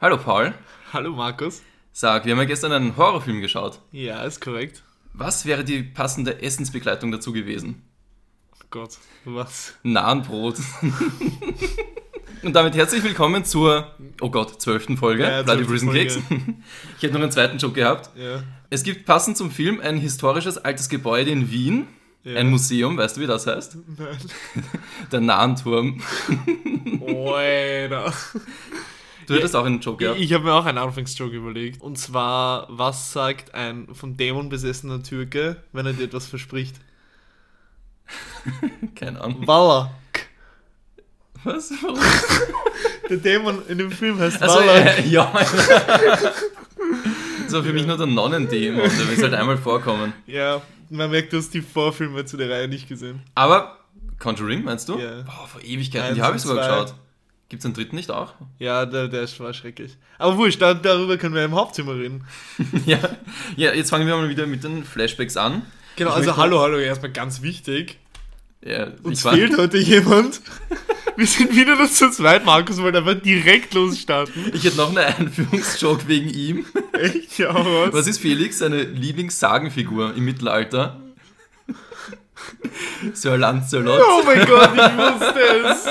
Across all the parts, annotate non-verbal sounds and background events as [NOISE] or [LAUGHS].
Hallo Paul. Hallo Markus. Sag, wir haben ja gestern einen Horrorfilm geschaut. Ja, ist korrekt. Was wäre die passende Essensbegleitung dazu gewesen? Oh Gott, was? Nahenbrot. [LAUGHS] Und damit herzlich willkommen zur, oh Gott, zwölften Folge, Ja, Bloody 12. Prison Cakes. [LAUGHS] Ich hätte noch einen zweiten Joke gehabt. Ja. Es gibt passend zum Film ein historisches altes Gebäude in Wien. Ja. Ein Museum, weißt du, wie das heißt? Nein. [LAUGHS] Der Nahenturm. Alter. Du hättest auch einen Joke gehabt. Ich, ich habe mir auch einen Anfangsjoke überlegt. Und zwar, was sagt ein von Dämon besessener Türke, wenn er dir etwas verspricht? [LAUGHS] Keine Ahnung. Wallach. Was? Warum? [LAUGHS] Der Dämon in dem Film heißt Also, Wallach. äh, ja. Das [LAUGHS] war für mich nur der Nonnendämon, der will halt einmal vorkommen. Ja, man merkt, du hast die Vorfilme zu der Reihe nicht gesehen. Aber Conjuring, meinst du? Ja. Boah, vor Ewigkeiten, Eins die habe ich sogar zwei. geschaut. Gibt es einen dritten nicht auch? Ja, der, der war schrecklich. Aber wurscht, da, darüber können wir im Hauptzimmer reden. [LAUGHS] ja. ja, jetzt fangen wir mal wieder mit den Flashbacks an. Genau, Ich also möchte- hallo, hallo, erstmal ganz wichtig. Ja, Uns ich war- fehlt heute jemand. [LAUGHS] Wir sind wieder nur zu zweit. Markus wollte einfach direkt losstarten. Ich hätte noch einen Einführungsjoke wegen ihm. Echt? Ja, was? Was ist Felix, seine Lieblingssagenfigur im Mittelalter? [LAUGHS] Sir Lancelot. Oh mein Gott, ich wusste es.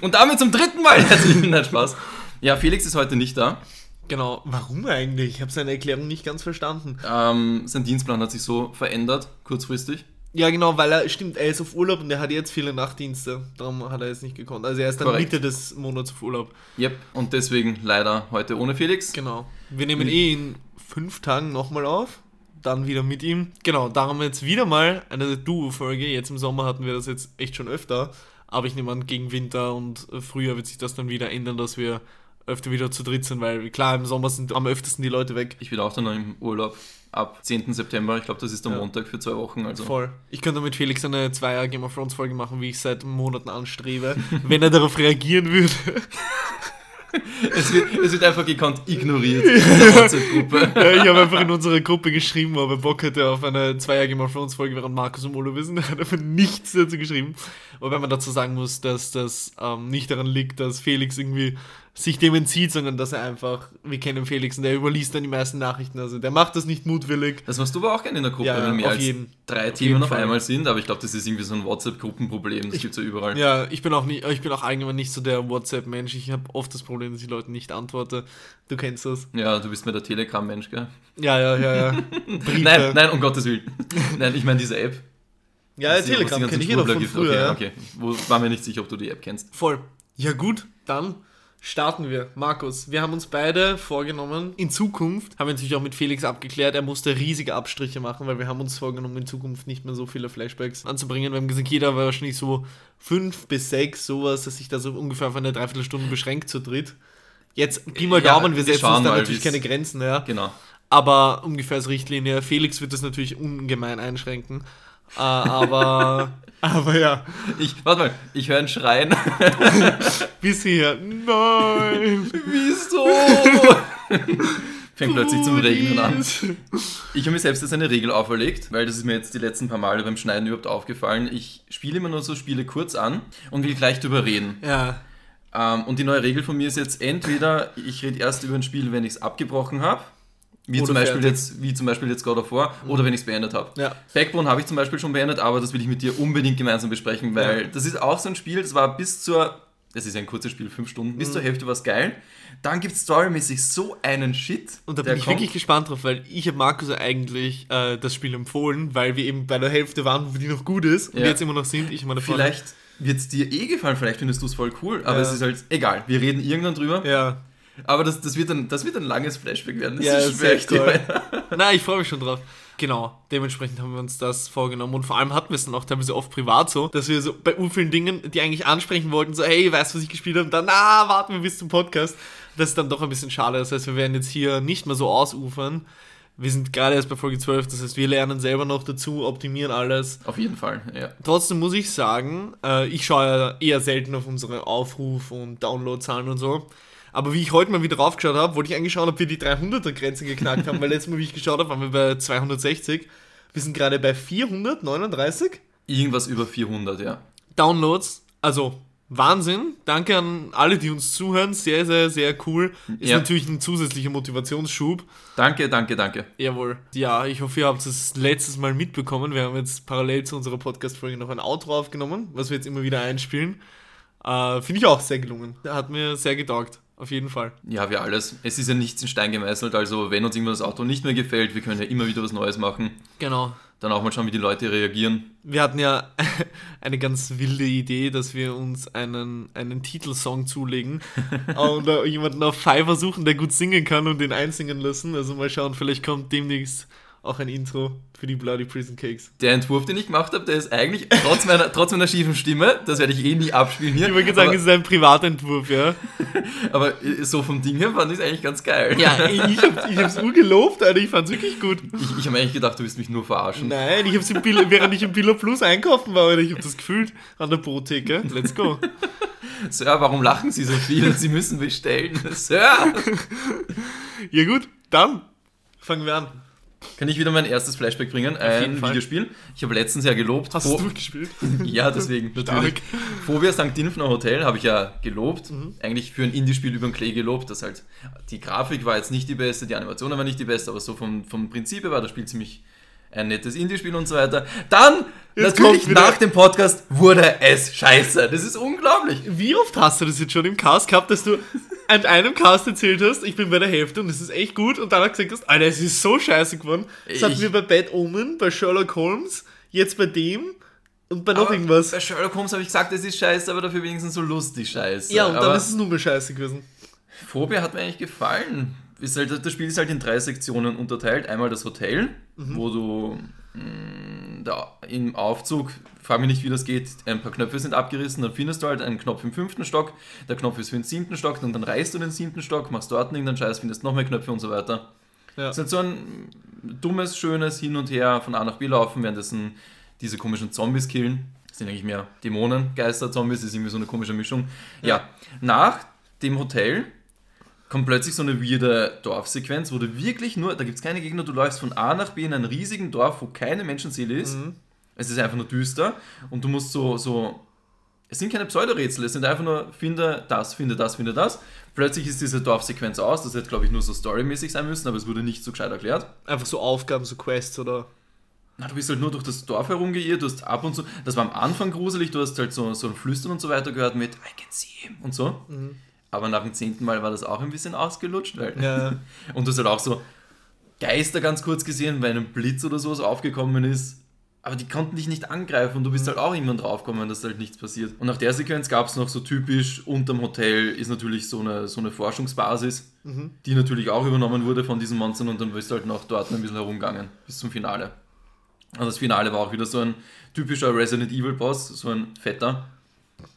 Und damit zum dritten Mal herzlichen Nein, Spaß. Ja, Felix ist heute nicht da. Genau, warum eigentlich? Ich habe seine Erklärung nicht ganz verstanden. Ähm, sein Dienstplan hat sich so verändert, kurzfristig. Ja, genau, weil er, stimmt, er ist auf Urlaub und er hat jetzt viele Nachtdienste. Darum hat er jetzt nicht gekonnt. Also er ist dann Korrekt. Mitte des Monats auf Urlaub. Yep, und deswegen leider heute ohne Felix. Genau. Wir nehmen eh in fünf Tagen nochmal auf. Dann wieder mit ihm. Genau, darum jetzt wieder mal eine Duo-Folge. Jetzt im Sommer hatten wir das jetzt echt schon öfter. Aber ich nehme an, gegen Winter und Frühjahr wird sich das dann wieder ändern, dass wir öfter wieder zu dritt sind, weil klar, im Sommer sind am öftesten die Leute weg. Ich bin auch dann noch im Urlaub ab 10. September. Ich glaube, das ist der Ja. Montag für zwei Wochen. Also. Voll. Ich könnte mit Felix eine Zweier Game of Thrones Folge machen, wie ich seit Monaten anstrebe, [LAUGHS] wenn er darauf reagieren würde. [LAUGHS] Es, wird, es wird einfach gekonnt ignoriert in [LAUGHS] der WhatsApp-Gruppe. Ja, ich habe einfach in unserer Gruppe geschrieben, ob er Bock hätte auf eine Zweier Game of Thrones Folge, während Markus und Olo wissen. Er [LAUGHS] hat einfach nichts dazu geschrieben. Wobei man dazu sagen muss, dass das ähm, nicht daran liegt, dass Felix irgendwie sich dem entzieht, sondern dass er einfach, wir kennen Felix und der überliest dann die meisten Nachrichten. Also der macht das nicht mutwillig. Das machst du aber auch gerne in der Gruppe, Ja, wenn mehr als jeden- drei Themen auf einmal sind. Aber ich glaube, das ist irgendwie so ein WhatsApp-Gruppenproblem. Das gibt es ja überall. Ja, ich bin auch nicht, ich bin auch allgemein nicht so der WhatsApp-Mensch. Ich habe oft das Problem, dass ich Leuten nicht antworte. Du kennst das. Ja, du bist mir der Telegram-Mensch, gell? Ja, ja, ja, ja. [LAUGHS] Nein, nein, um Gottes Willen. nein, ich meine diese App. Ja, die Telegram kenne ich eh noch von früher. ja. Okay, okay. Wo, war mir nicht sicher, ob du die App kennst. Voll. Ja gut, dann starten wir. Markus, wir haben uns beide vorgenommen, in Zukunft, haben wir natürlich auch mit Felix abgeklärt, er musste riesige Abstriche machen, weil wir haben uns vorgenommen, in Zukunft nicht mehr so viele Flashbacks anzubringen. Wir haben gesagt, jeder war wahrscheinlich so fünf bis sechs, sowas, dass sich da so ungefähr auf eine Dreiviertelstunde beschränkt zu dritt. Jetzt, Pi mal Daumen, wir wir setzen uns da natürlich keine Grenzen, ja. Genau. Aber ungefähr als Richtlinie. Felix wird das natürlich ungemein einschränken. Äh, aber, [LAUGHS] aber ja, Ich, warte mal, ich höre ein Schreien. [LAUGHS] bis hier. Nein! Wieso? Fängt plötzlich zum Regnen an. Ich habe mir selbst jetzt eine Regel auferlegt, weil das ist mir jetzt die letzten paar Male beim Schneiden überhaupt aufgefallen. Ich spiele immer nur so Spiele kurz an und will gleich drüber reden. Ja, Ähm, und die neue Regel von mir ist jetzt entweder, ich rede erst über ein Spiel, wenn ich es abgebrochen habe, wie, zum Beispiel fertig. jetzt, wie zum Beispiel jetzt God of War, oder wenn ich es beendet habe. ja. Backbone habe ich zum Beispiel schon beendet, aber das will ich mit dir unbedingt gemeinsam besprechen, weil Ja. das ist auch so ein Spiel, das war bis zur, das ist ein kurzes Spiel, fünf Stunden, Mhm. bis zur Hälfte war es geil. Dann gibt es storymäßig so einen Shit. Und da bin ich kommt. wirklich gespannt drauf, weil ich habe Markus eigentlich äh, das Spiel empfohlen, weil wir eben bei der Hälfte waren, wo die noch gut ist und Ja. jetzt immer noch sind. Ich meine. Vielleicht wird es dir eh gefallen, vielleicht findest du es voll cool, aber es ist halt egal. Wir reden irgendwann drüber. Ja. Aber das, das, wird ein, das wird ein langes Flashback werden. Das Ja, ist dir. toll. Nein, ich freue mich schon drauf. Genau, dementsprechend haben wir uns das vorgenommen und vor allem hatten wir es dann auch teilweise oft privat so, dass wir so bei u vielen Dingen, die eigentlich ansprechen wollten, so, hey, weißt du, was ich gespielt habe? Und dann, na, warten wir bis zum Podcast. Das ist dann doch ein bisschen schade. Das heißt, wir werden jetzt hier nicht mehr so ausufern. Wir sind gerade erst bei Folge 12, das heißt, wir lernen selber noch dazu, optimieren alles. Auf jeden Fall, ja. Trotzdem muss ich sagen, äh, ich schaue ja eher selten auf unsere Aufruf- und Downloadzahlen und so. Aber wie ich heute mal wieder draufgeschaut habe, wollte ich eigentlich schauen, ob wir die 300er-Grenze geknackt haben, weil letztes Mal, wie ich geschaut habe, waren wir bei 260. Wir sind gerade bei 439 Irgendwas über 400, ja. Downloads, also Wahnsinn. Danke an alle, die uns zuhören. Sehr, sehr, sehr cool. Ist Ja. natürlich ein zusätzlicher Motivationsschub. Danke, danke, danke. Jawohl. Ja, ich hoffe, ihr habt es letztes Mal mitbekommen. Wir haben jetzt parallel zu unserer Podcast-Folge noch ein Outro aufgenommen, was wir jetzt immer wieder einspielen. Äh, Finde ich auch sehr gelungen. Hat mir sehr getaugt. Auf jeden Fall. Ja, wir alles. Es ist ja nichts in Stein gemeißelt, also wenn uns irgendwann das Auto nicht mehr gefällt, wir können ja immer wieder was Neues machen. Genau. Dann auch mal schauen, wie die Leute reagieren. Wir hatten ja [LAUGHS] eine ganz wilde Idee, dass wir uns einen, einen Titelsong zulegen [LAUGHS] und jemanden auf Fiverr suchen, der gut singen kann und den einsingen lassen. Also mal schauen, vielleicht kommt demnächst auch ein Intro für die Bloody Prison Cakes. Der Entwurf, den ich gemacht habe, der ist eigentlich, trotz meiner, trotz meiner schiefen Stimme, das werde ich eh nie abspielen hier. Ich würde sagen, aber, es ist ein Privatentwurf, ja. [LAUGHS] aber äh, so vom Ding her fand ich es eigentlich ganz geil. Ja, [LAUGHS] ich habe ich hab's urgelobt, Alter. Ich fand's wirklich gut. Ich, ich habe eigentlich gedacht, du willst mich nur verarschen. Nein, ich hab's im Bill, während ich im Billa Plus einkaufen war, Alter. Ich hab das gefühlt an der Boottheke. Let's go. [LAUGHS] Sir, warum lachen Sie so viel? Sie müssen bestellen. Sir! Ja gut, dann fangen wir an. Kann ich wieder mein erstes Flashback bringen? jeden Ein. Videospiel. Ich habe letztens ja gelobt. Hast Pho- du durchgespielt? [LAUGHS] Ja, deswegen. Natürlich. Phobia St. Dinfner Hotel habe ich ja gelobt. Mhm. Eigentlich für ein Indie-Spiel über den Klee gelobt. Das halt, die Grafik war jetzt nicht die beste, die Animation war nicht die beste, aber so vom, vom Prinzip her war das Spiel ziemlich ein nettes Indie-Spiel und so weiter. Dann, Jetzt natürlich nach dem Podcast, wurde es scheiße. Das ist unglaublich. Wie oft hast du das jetzt schon im Cast gehabt, dass du an einem Cast erzählt hast, ich bin bei der Hälfte und es ist echt gut und dann gesagt hast, Alter, es ist so scheiße geworden. Das hatten wir bei Bad Omen, bei Sherlock Holmes, jetzt bei dem und bei noch Aber irgendwas. Bei Sherlock Holmes habe ich gesagt, es ist scheiße, aber dafür wenigstens so lustig scheiße. Ja, und aber dann ist es nur mehr scheiße gewesen. Phobia hat mir eigentlich gefallen. Ist halt, das Spiel ist halt in drei Sektionen unterteilt. Einmal das Hotel, wo du mh, da im Aufzug, frag mich nicht, wie das geht, ein paar Knöpfe sind abgerissen, dann findest du halt einen Knopf im fünften Stock, der Knopf ist für den siebten Stock, und dann reißt du den siebten Stock, machst dort irgendeinen Scheiß, findest noch mehr Knöpfe und so weiter. Ja. Das ist halt so ein dummes, schönes Hin und Her von A nach B laufen, währenddessen diese komischen Zombies killen. Das sind eigentlich mehr Dämonen, Geister, Zombies, das ist irgendwie so eine komische Mischung. Ja, nach dem Hotel kommt plötzlich so eine weirde Dorfsequenz, wo du wirklich nur, da gibt es keine Gegner, du läufst von A nach B in einem riesigen Dorf, wo keine Menschenseele ist. Es ist einfach nur düster und du musst so, so es sind keine Pseudorätsel, es sind einfach nur, finde das, finde das, finde das. Plötzlich ist diese Dorfsequenz aus, das hätte, glaube ich, nur so storymäßig sein müssen, aber es wurde nicht so gescheit erklärt. Einfach so Aufgaben, so Quests oder. Na, du bist halt nur durch das Dorf herumgeirrt, du hast ab und zu, das war am Anfang gruselig, du hast halt so, so ein Flüstern und so weiter gehört mit I can see him und so. Aber nach dem zehnten Mal war das auch ein bisschen ausgelutscht, weil. Ja. [LAUGHS] Und du hast halt auch so Geister ganz kurz gesehen, weil ein Blitz oder sowas aufgekommen ist. Aber die konnten dich nicht angreifen und du bist halt auch irgendwann draufgekommen, dass halt nichts passiert. Und nach der Sequenz gab es noch so typisch, unterm Hotel ist natürlich so eine, so eine Forschungsbasis, die natürlich auch übernommen wurde von diesen Monstern und dann bist du halt noch dort ein bisschen herumgegangen bis zum Finale. Und das Finale war auch wieder so ein typischer Resident Evil Boss, so ein fetter,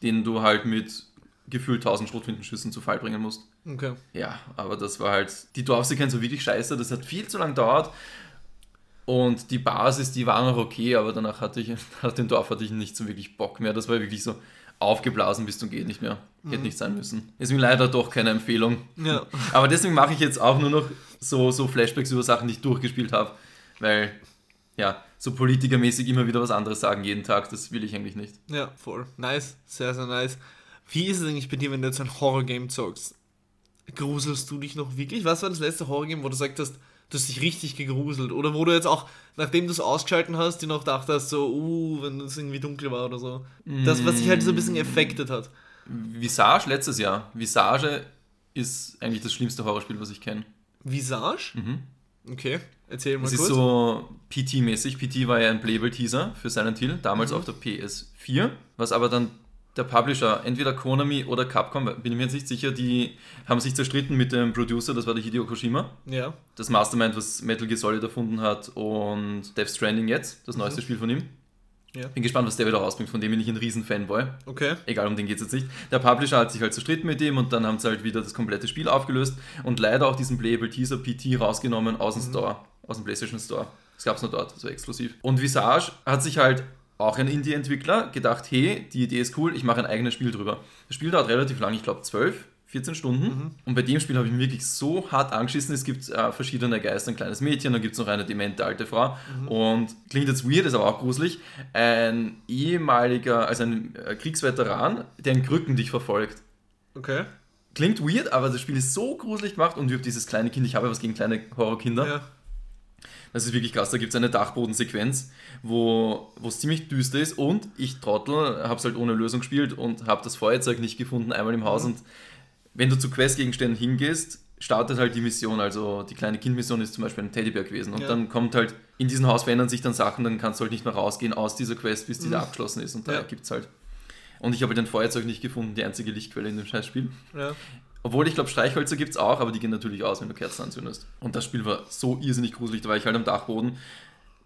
den du halt mit gefühlt 1000 Schrotflintenschüssen zu Fall bringen musst. Okay. Ja, aber das war halt, die Dorfsequenz war wirklich scheiße, das hat viel zu lang gedauert. Und die Basis, die war noch okay, aber danach hatte ich, [LAUGHS] nach dem Dorf hatte ich nicht so wirklich Bock mehr. Das war wirklich so aufgeblasen bis zum geht nicht mehr. Hätte nicht sein müssen. Ist mir leider doch keine Empfehlung. Ja. [LAUGHS] Aber deswegen mache ich jetzt auch nur noch so, so Flashbacks über Sachen, die ich durchgespielt habe. Weil, ja, so politikermäßig immer wieder was anderes sagen jeden Tag, das will ich eigentlich nicht. Ja, voll. Nice. Sehr, sehr nice. Wie ist es eigentlich bei dir, wenn du jetzt ein Horror-Game zockst? Gruselst du dich noch wirklich? Was war das letzte Horror-Game, wo du sagst hast, du hast dich richtig gegruselt? Oder wo du jetzt auch, nachdem du es ausgeschalten hast, dir noch dachtest, so, uh, wenn es irgendwie dunkel war oder so. Das, was sich halt so ein bisschen affected hat. Visage letztes Jahr. Visage ist eigentlich das schlimmste Horrorspiel, was ich kenne. Visage? Okay, erzähl mal Es ist kurz. so PT-mäßig. PT war ja ein Playable-Teaser für Silent Hill, damals Mhm. auf der PS4, was aber dann der Publisher, entweder Konami oder Capcom, bin ich mir jetzt nicht sicher, die haben sich zerstritten mit dem Producer, das war der Hideo Kojima, ja. das Mastermind, was Metal Gear Solid erfunden hat und Death Stranding jetzt, das neueste Spiel von ihm. Mhm. Ja. Bin gespannt, was der wieder rausbringt, von dem bin ich ein riesen Fanboy. Okay. Egal, um den geht es jetzt nicht. Der Publisher hat sich halt zerstritten mit dem und dann haben sie halt wieder das komplette Spiel aufgelöst und leider auch diesen Playable Teaser PT rausgenommen aus dem Store, aus dem PlayStation Store. Das gab es nur dort, so exklusiv. Und Visage hat sich halt auch ein Indie-Entwickler gedacht, hey, die Idee ist cool, ich mache ein eigenes Spiel drüber. Das Spiel dauert relativ lang, ich glaube 12, 14 Stunden. Und bei dem Spiel habe ich mich wirklich so hart angeschissen. Es gibt äh, verschiedene Geister, ein kleines Mädchen, dann gibt es noch eine demente alte Frau. Und klingt jetzt weird, ist aber auch gruselig. Ein ehemaliger, also ein äh, Kriegsveteran, der in Krücken dich verfolgt. Okay. Klingt weird, aber das Spiel ist so gruselig gemacht und wirft dieses kleine Kind. Ich habe ja was gegen kleine Horrorkinder. Ja. Das ist wirklich krass. Da gibt es eine Dachbodensequenz, wo wo es ziemlich düster ist und ich Trottel habe es halt ohne Lösung gespielt und habe das Feuerzeug nicht gefunden, einmal im Haus. Und wenn du zu Questgegenständen hingehst, startet halt die Mission. Also die kleine Kindmission ist zum Beispiel ein Teddybär gewesen. Und Ja. dann kommt halt, in diesem Haus verändern sich dann Sachen, dann kannst du halt nicht mehr rausgehen aus dieser Quest, bis diese abgeschlossen ist. Und da Ja. gibt's halt. Und ich habe halt ein Feuerzeug nicht gefunden, die einzige Lichtquelle in dem Scheißspiel. Ja. Obwohl, ich glaube, Streichhölzer gibt es auch, aber die gehen natürlich aus, wenn du Kerzen anzündest. Und das Spiel war so irrsinnig gruselig. Da war ich halt am Dachboden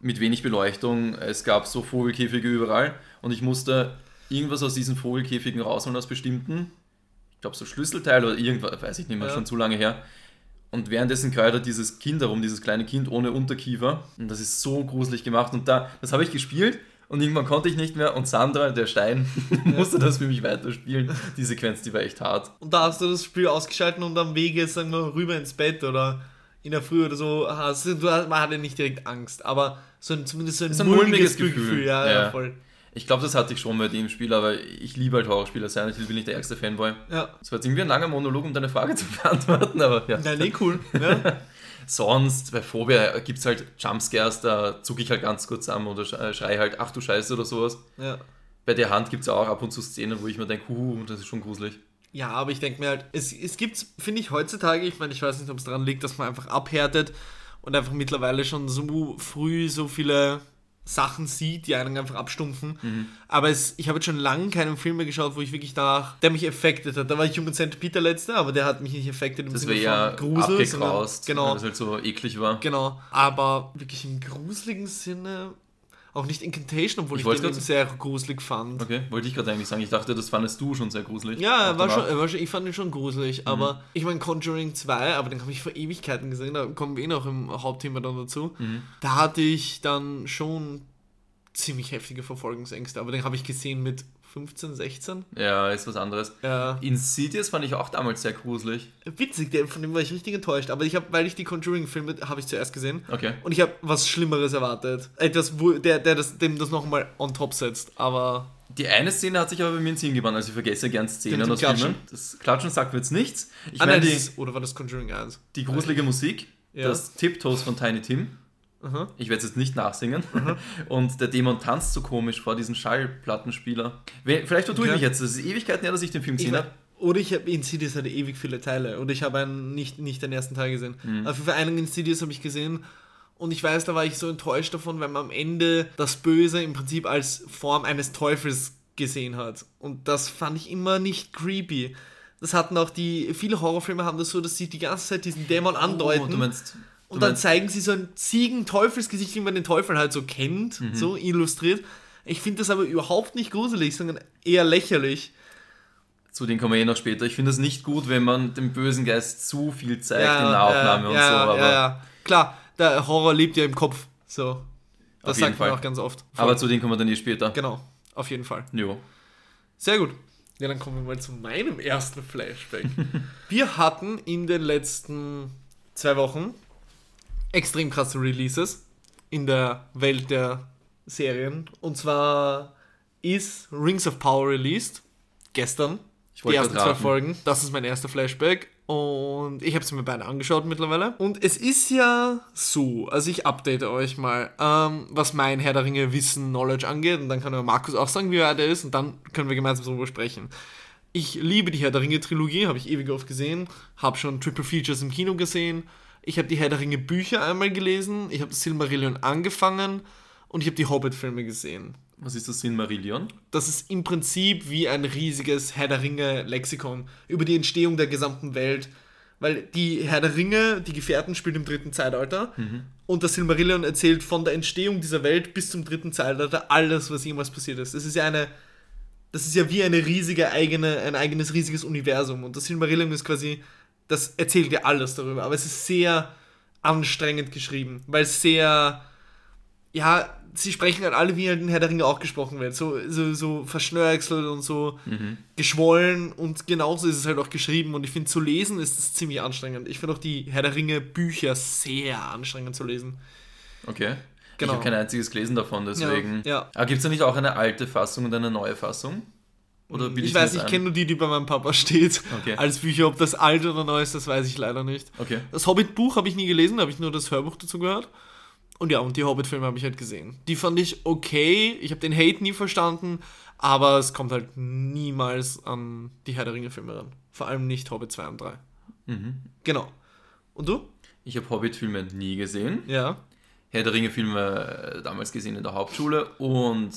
mit wenig Beleuchtung. Es gab so Vogelkäfige überall. Und ich musste irgendwas aus diesen Vogelkäfigen rausholen aus bestimmten, ich glaube, so Schlüsselteil oder irgendwas, weiß ich nicht mehr, Ja. schon zu lange her. Und währenddessen kreidert dieses Kind herum, dieses kleine Kind ohne Unterkiefer. Und das ist so gruselig gemacht. Und da, das habe ich gespielt und irgendwann konnte ich nicht mehr. Und Sandra, der Stein, [LAUGHS] [LAUGHS] musste das für mich weiterspielen. Die Sequenz, die war echt hart. Und da hast du das Spiel ausgeschaltet und am Wege, sagen wir, rüber ins Bett oder in der Früh oder so, hast du, man hatte nicht direkt Angst, aber so ein, zumindest so ein, ein mulmiges Gefühl. Ja, ja, Ja. voll. Ich glaube, das hatte ich schon bei dem Spiel, aber ich liebe halt Horrorspiele. Silent Hill bin ich der ärgste Fanboy. Ja. Das war jetzt irgendwie ein langer Monolog, um deine Frage zu [LAUGHS] beantworten, aber ja. Nein, nee, cool. Ja. Sonst, bei Phobia gibt es halt Jumpscares, da zucke ich halt ganz kurz zusammen oder äh, schrei halt, ach du Scheiße oder sowas. ja. Bei der Hand gibt es auch ab und zu Szenen, wo ich mir denke, huh, das ist schon gruselig. Ja, aber ich denke mir halt, es, es gibt, finde ich, heutzutage, ich meine, ich weiß nicht, ob es daran liegt, dass man einfach abhärtet und einfach mittlerweile schon so früh so viele Sachen sieht, die einen einfach abstumpfen. Mhm. Aber es, ich habe jetzt schon lange keinen Film mehr geschaut, wo ich wirklich danach, der mich affected hat. Da war ich Human Centipede der letzte, aber der hat mich nicht affected im Das Sinne ja von Grusel, sondern- Genau. weil das halt so eklig war. Genau, aber wirklich im gruseligen Sinne, auch nicht Incantation, obwohl Ich ich, den sehr gruselig fand. Okay, wollte ich gerade eigentlich sagen. Ich dachte, das fandest du schon sehr gruselig. Ja, war schon, er war schon, ich fand ihn schon gruselig, aber ich meine Conjuring 2, aber den habe ich vor Ewigkeiten gesehen, da kommen wir eh noch im Hauptthema dann dazu. Da hatte ich dann schon ziemlich heftige Verfolgungsängste, aber den habe ich gesehen mit 15, 16. Ja, ist was anderes. Ja. Insidious fand ich auch damals sehr gruselig. Witzig, von dem war ich richtig enttäuscht, aber ich habe, weil ich die Conjuring-Filme habe ich zuerst gesehen Okay. und ich habe was Schlimmeres erwartet. Etwas, wo, der, der das, dem das nochmal on top setzt, aber Die eine Szene hat sich aber bei mir ins Sinn gebannt, also ich vergesse gern Szenen aus Klatschen? Filmen. Das Klatschen sagt mir jetzt nichts. Ich ah, meine, nein, die, ist, oder war das Conjuring 1? die gruselige Musik, Ja. das Tiptoes von Tiny Tim, Aha. ich werde es jetzt nicht nachsingen, [LAUGHS] und der Dämon tanzt so komisch vor diesem Schallplattenspieler. Vielleicht vertue ich mich jetzt, das ist Ewigkeiten her, dass ich den Film gesehen habe. oder ich habe Insidious hatte ewig viele Teile und ich habe einen nicht, nicht den ersten Teil gesehen. Auf jeden Fall einen Insidious habe ich gesehen und ich weiß, da war ich so enttäuscht davon, weil man am Ende das Böse im Prinzip als Form eines Teufels gesehen hat. Und das fand ich immer nicht creepy. Das hatten auch die, viele Horrorfilme haben das so, dass sie die ganze Zeit diesen Dämon andeuten. Oh, du meinst, Und dann zeigen sie so ein Ziegen-Teufelsgesicht, wie man den Teufel halt so kennt, Mhm. so illustriert. Ich finde das aber überhaupt nicht gruselig, sondern eher lächerlich. zu denen kommen wir eh noch später. Ich finde es nicht gut, wenn man dem bösen Geist zu viel zeigt in der Aufnahme äh, und ja, so, aber, ja, ja. Klar, der Horror lebt ja im Kopf. So. Das sagt man Fall. auch ganz oft. aber zu denen kommen wir dann eh später. genau, auf jeden Fall. Jo. Sehr gut. Ja, dann kommen wir mal zu meinem ersten Flashback. [LAUGHS] wir hatten in den letzten zwei Wochen extrem krasse Releases in der Welt der Serien. Und zwar ist Rings of Power released. Gestern. Ich Die ersten zwei. Folgen. Das ist mein erster Flashback. Und ich habe sie mir beide angeschaut mittlerweile. Und es ist ja so, also ich update euch mal, ähm, was mein Herr der Ringe Wissen, Knowledge angeht. Und dann kann Markus auch sagen, wie weit er ist. Und dann können wir gemeinsam darüber sprechen. Ich liebe die Herr der Ringe Trilogie, habe ich ewig oft gesehen. Habe schon Triple Features im Kino gesehen. Ich habe die Herr der Ringe Bücher einmal gelesen. Ich habe Silmarillion angefangen. Und ich habe die Hobbit-Filme gesehen. Was ist das Silmarillion? Das ist im Prinzip wie ein riesiges Herr der Ringe-Lexikon über die Entstehung der gesamten Welt. Weil die Herr der Ringe, die Gefährten, spielt im dritten Zeitalter. Und das Silmarillion erzählt von der Entstehung dieser Welt bis zum dritten Zeitalter alles, was jemals passiert ist. Das ist ja eine. Das ist ja wie eine riesige eigene, ein eigenes riesiges Universum. Und das Silmarillion ist quasi. Das erzählt ja alles darüber. Aber es ist sehr anstrengend geschrieben, weil es sehr ja, sie sprechen halt alle, wie halt in Herr der Ringe auch gesprochen wird. So, so, so verschnörkelt und so geschwollen und genauso ist es halt auch geschrieben. Und ich finde, zu lesen ist es ziemlich anstrengend. Ich finde auch die Herr der Ringe Bücher sehr anstrengend zu lesen. Okay. Genau. Ich habe kein einziges gelesen davon, deswegen. ja. Aber gibt es da nicht auch eine alte Fassung und eine neue Fassung? Oder bilde Ich mir weiß, ich kenne nur die, die bei meinem Papa steht. Okay. Als Bücher, ob das alt oder neu ist, das weiß ich leider nicht. Okay. Das Hobbit-Buch habe ich nie gelesen, da habe ich nur das Hörbuch dazu gehört. Und ja, und die Hobbit-Filme habe ich halt gesehen. Die fand ich okay. Ich habe den Hate nie verstanden, aber es kommt halt niemals an die Herr der Ringe-Filme ran. Vor allem nicht Hobbit 2 und 3. Mhm. Genau. Und du? Ich habe Hobbit-Filme nie gesehen. Ja. Herr der Ringe-Filme äh, damals gesehen in der Hauptschule und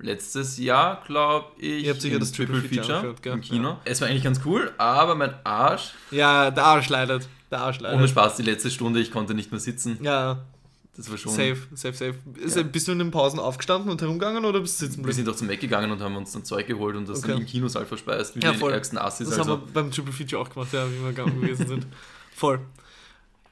letztes Jahr, glaube ich, Ihr habt sicher das Triple Feature angeschaut, gell? im Kino. Es war eigentlich ganz cool, aber mein Arsch, Ja, der Arsch leidet. Der Arsch leidet. ohne Spaß, die letzte Stunde, ich konnte nicht mehr sitzen. Ja, Das war schon... safe, safe, safe. Ja. Bist du in den Pausen aufgestanden und herumgegangen oder bist du sitzen Wir sind auch zum Mac gegangen und haben uns dann Zeug geholt und das Okay. dann im Kinosaal verspeist, wie Ja, die voll. ärgsten Assis. Das Also. haben wir beim Triple Feature auch gemacht, ja, wie wir gegangen gewesen sind. [LAUGHS] Voll.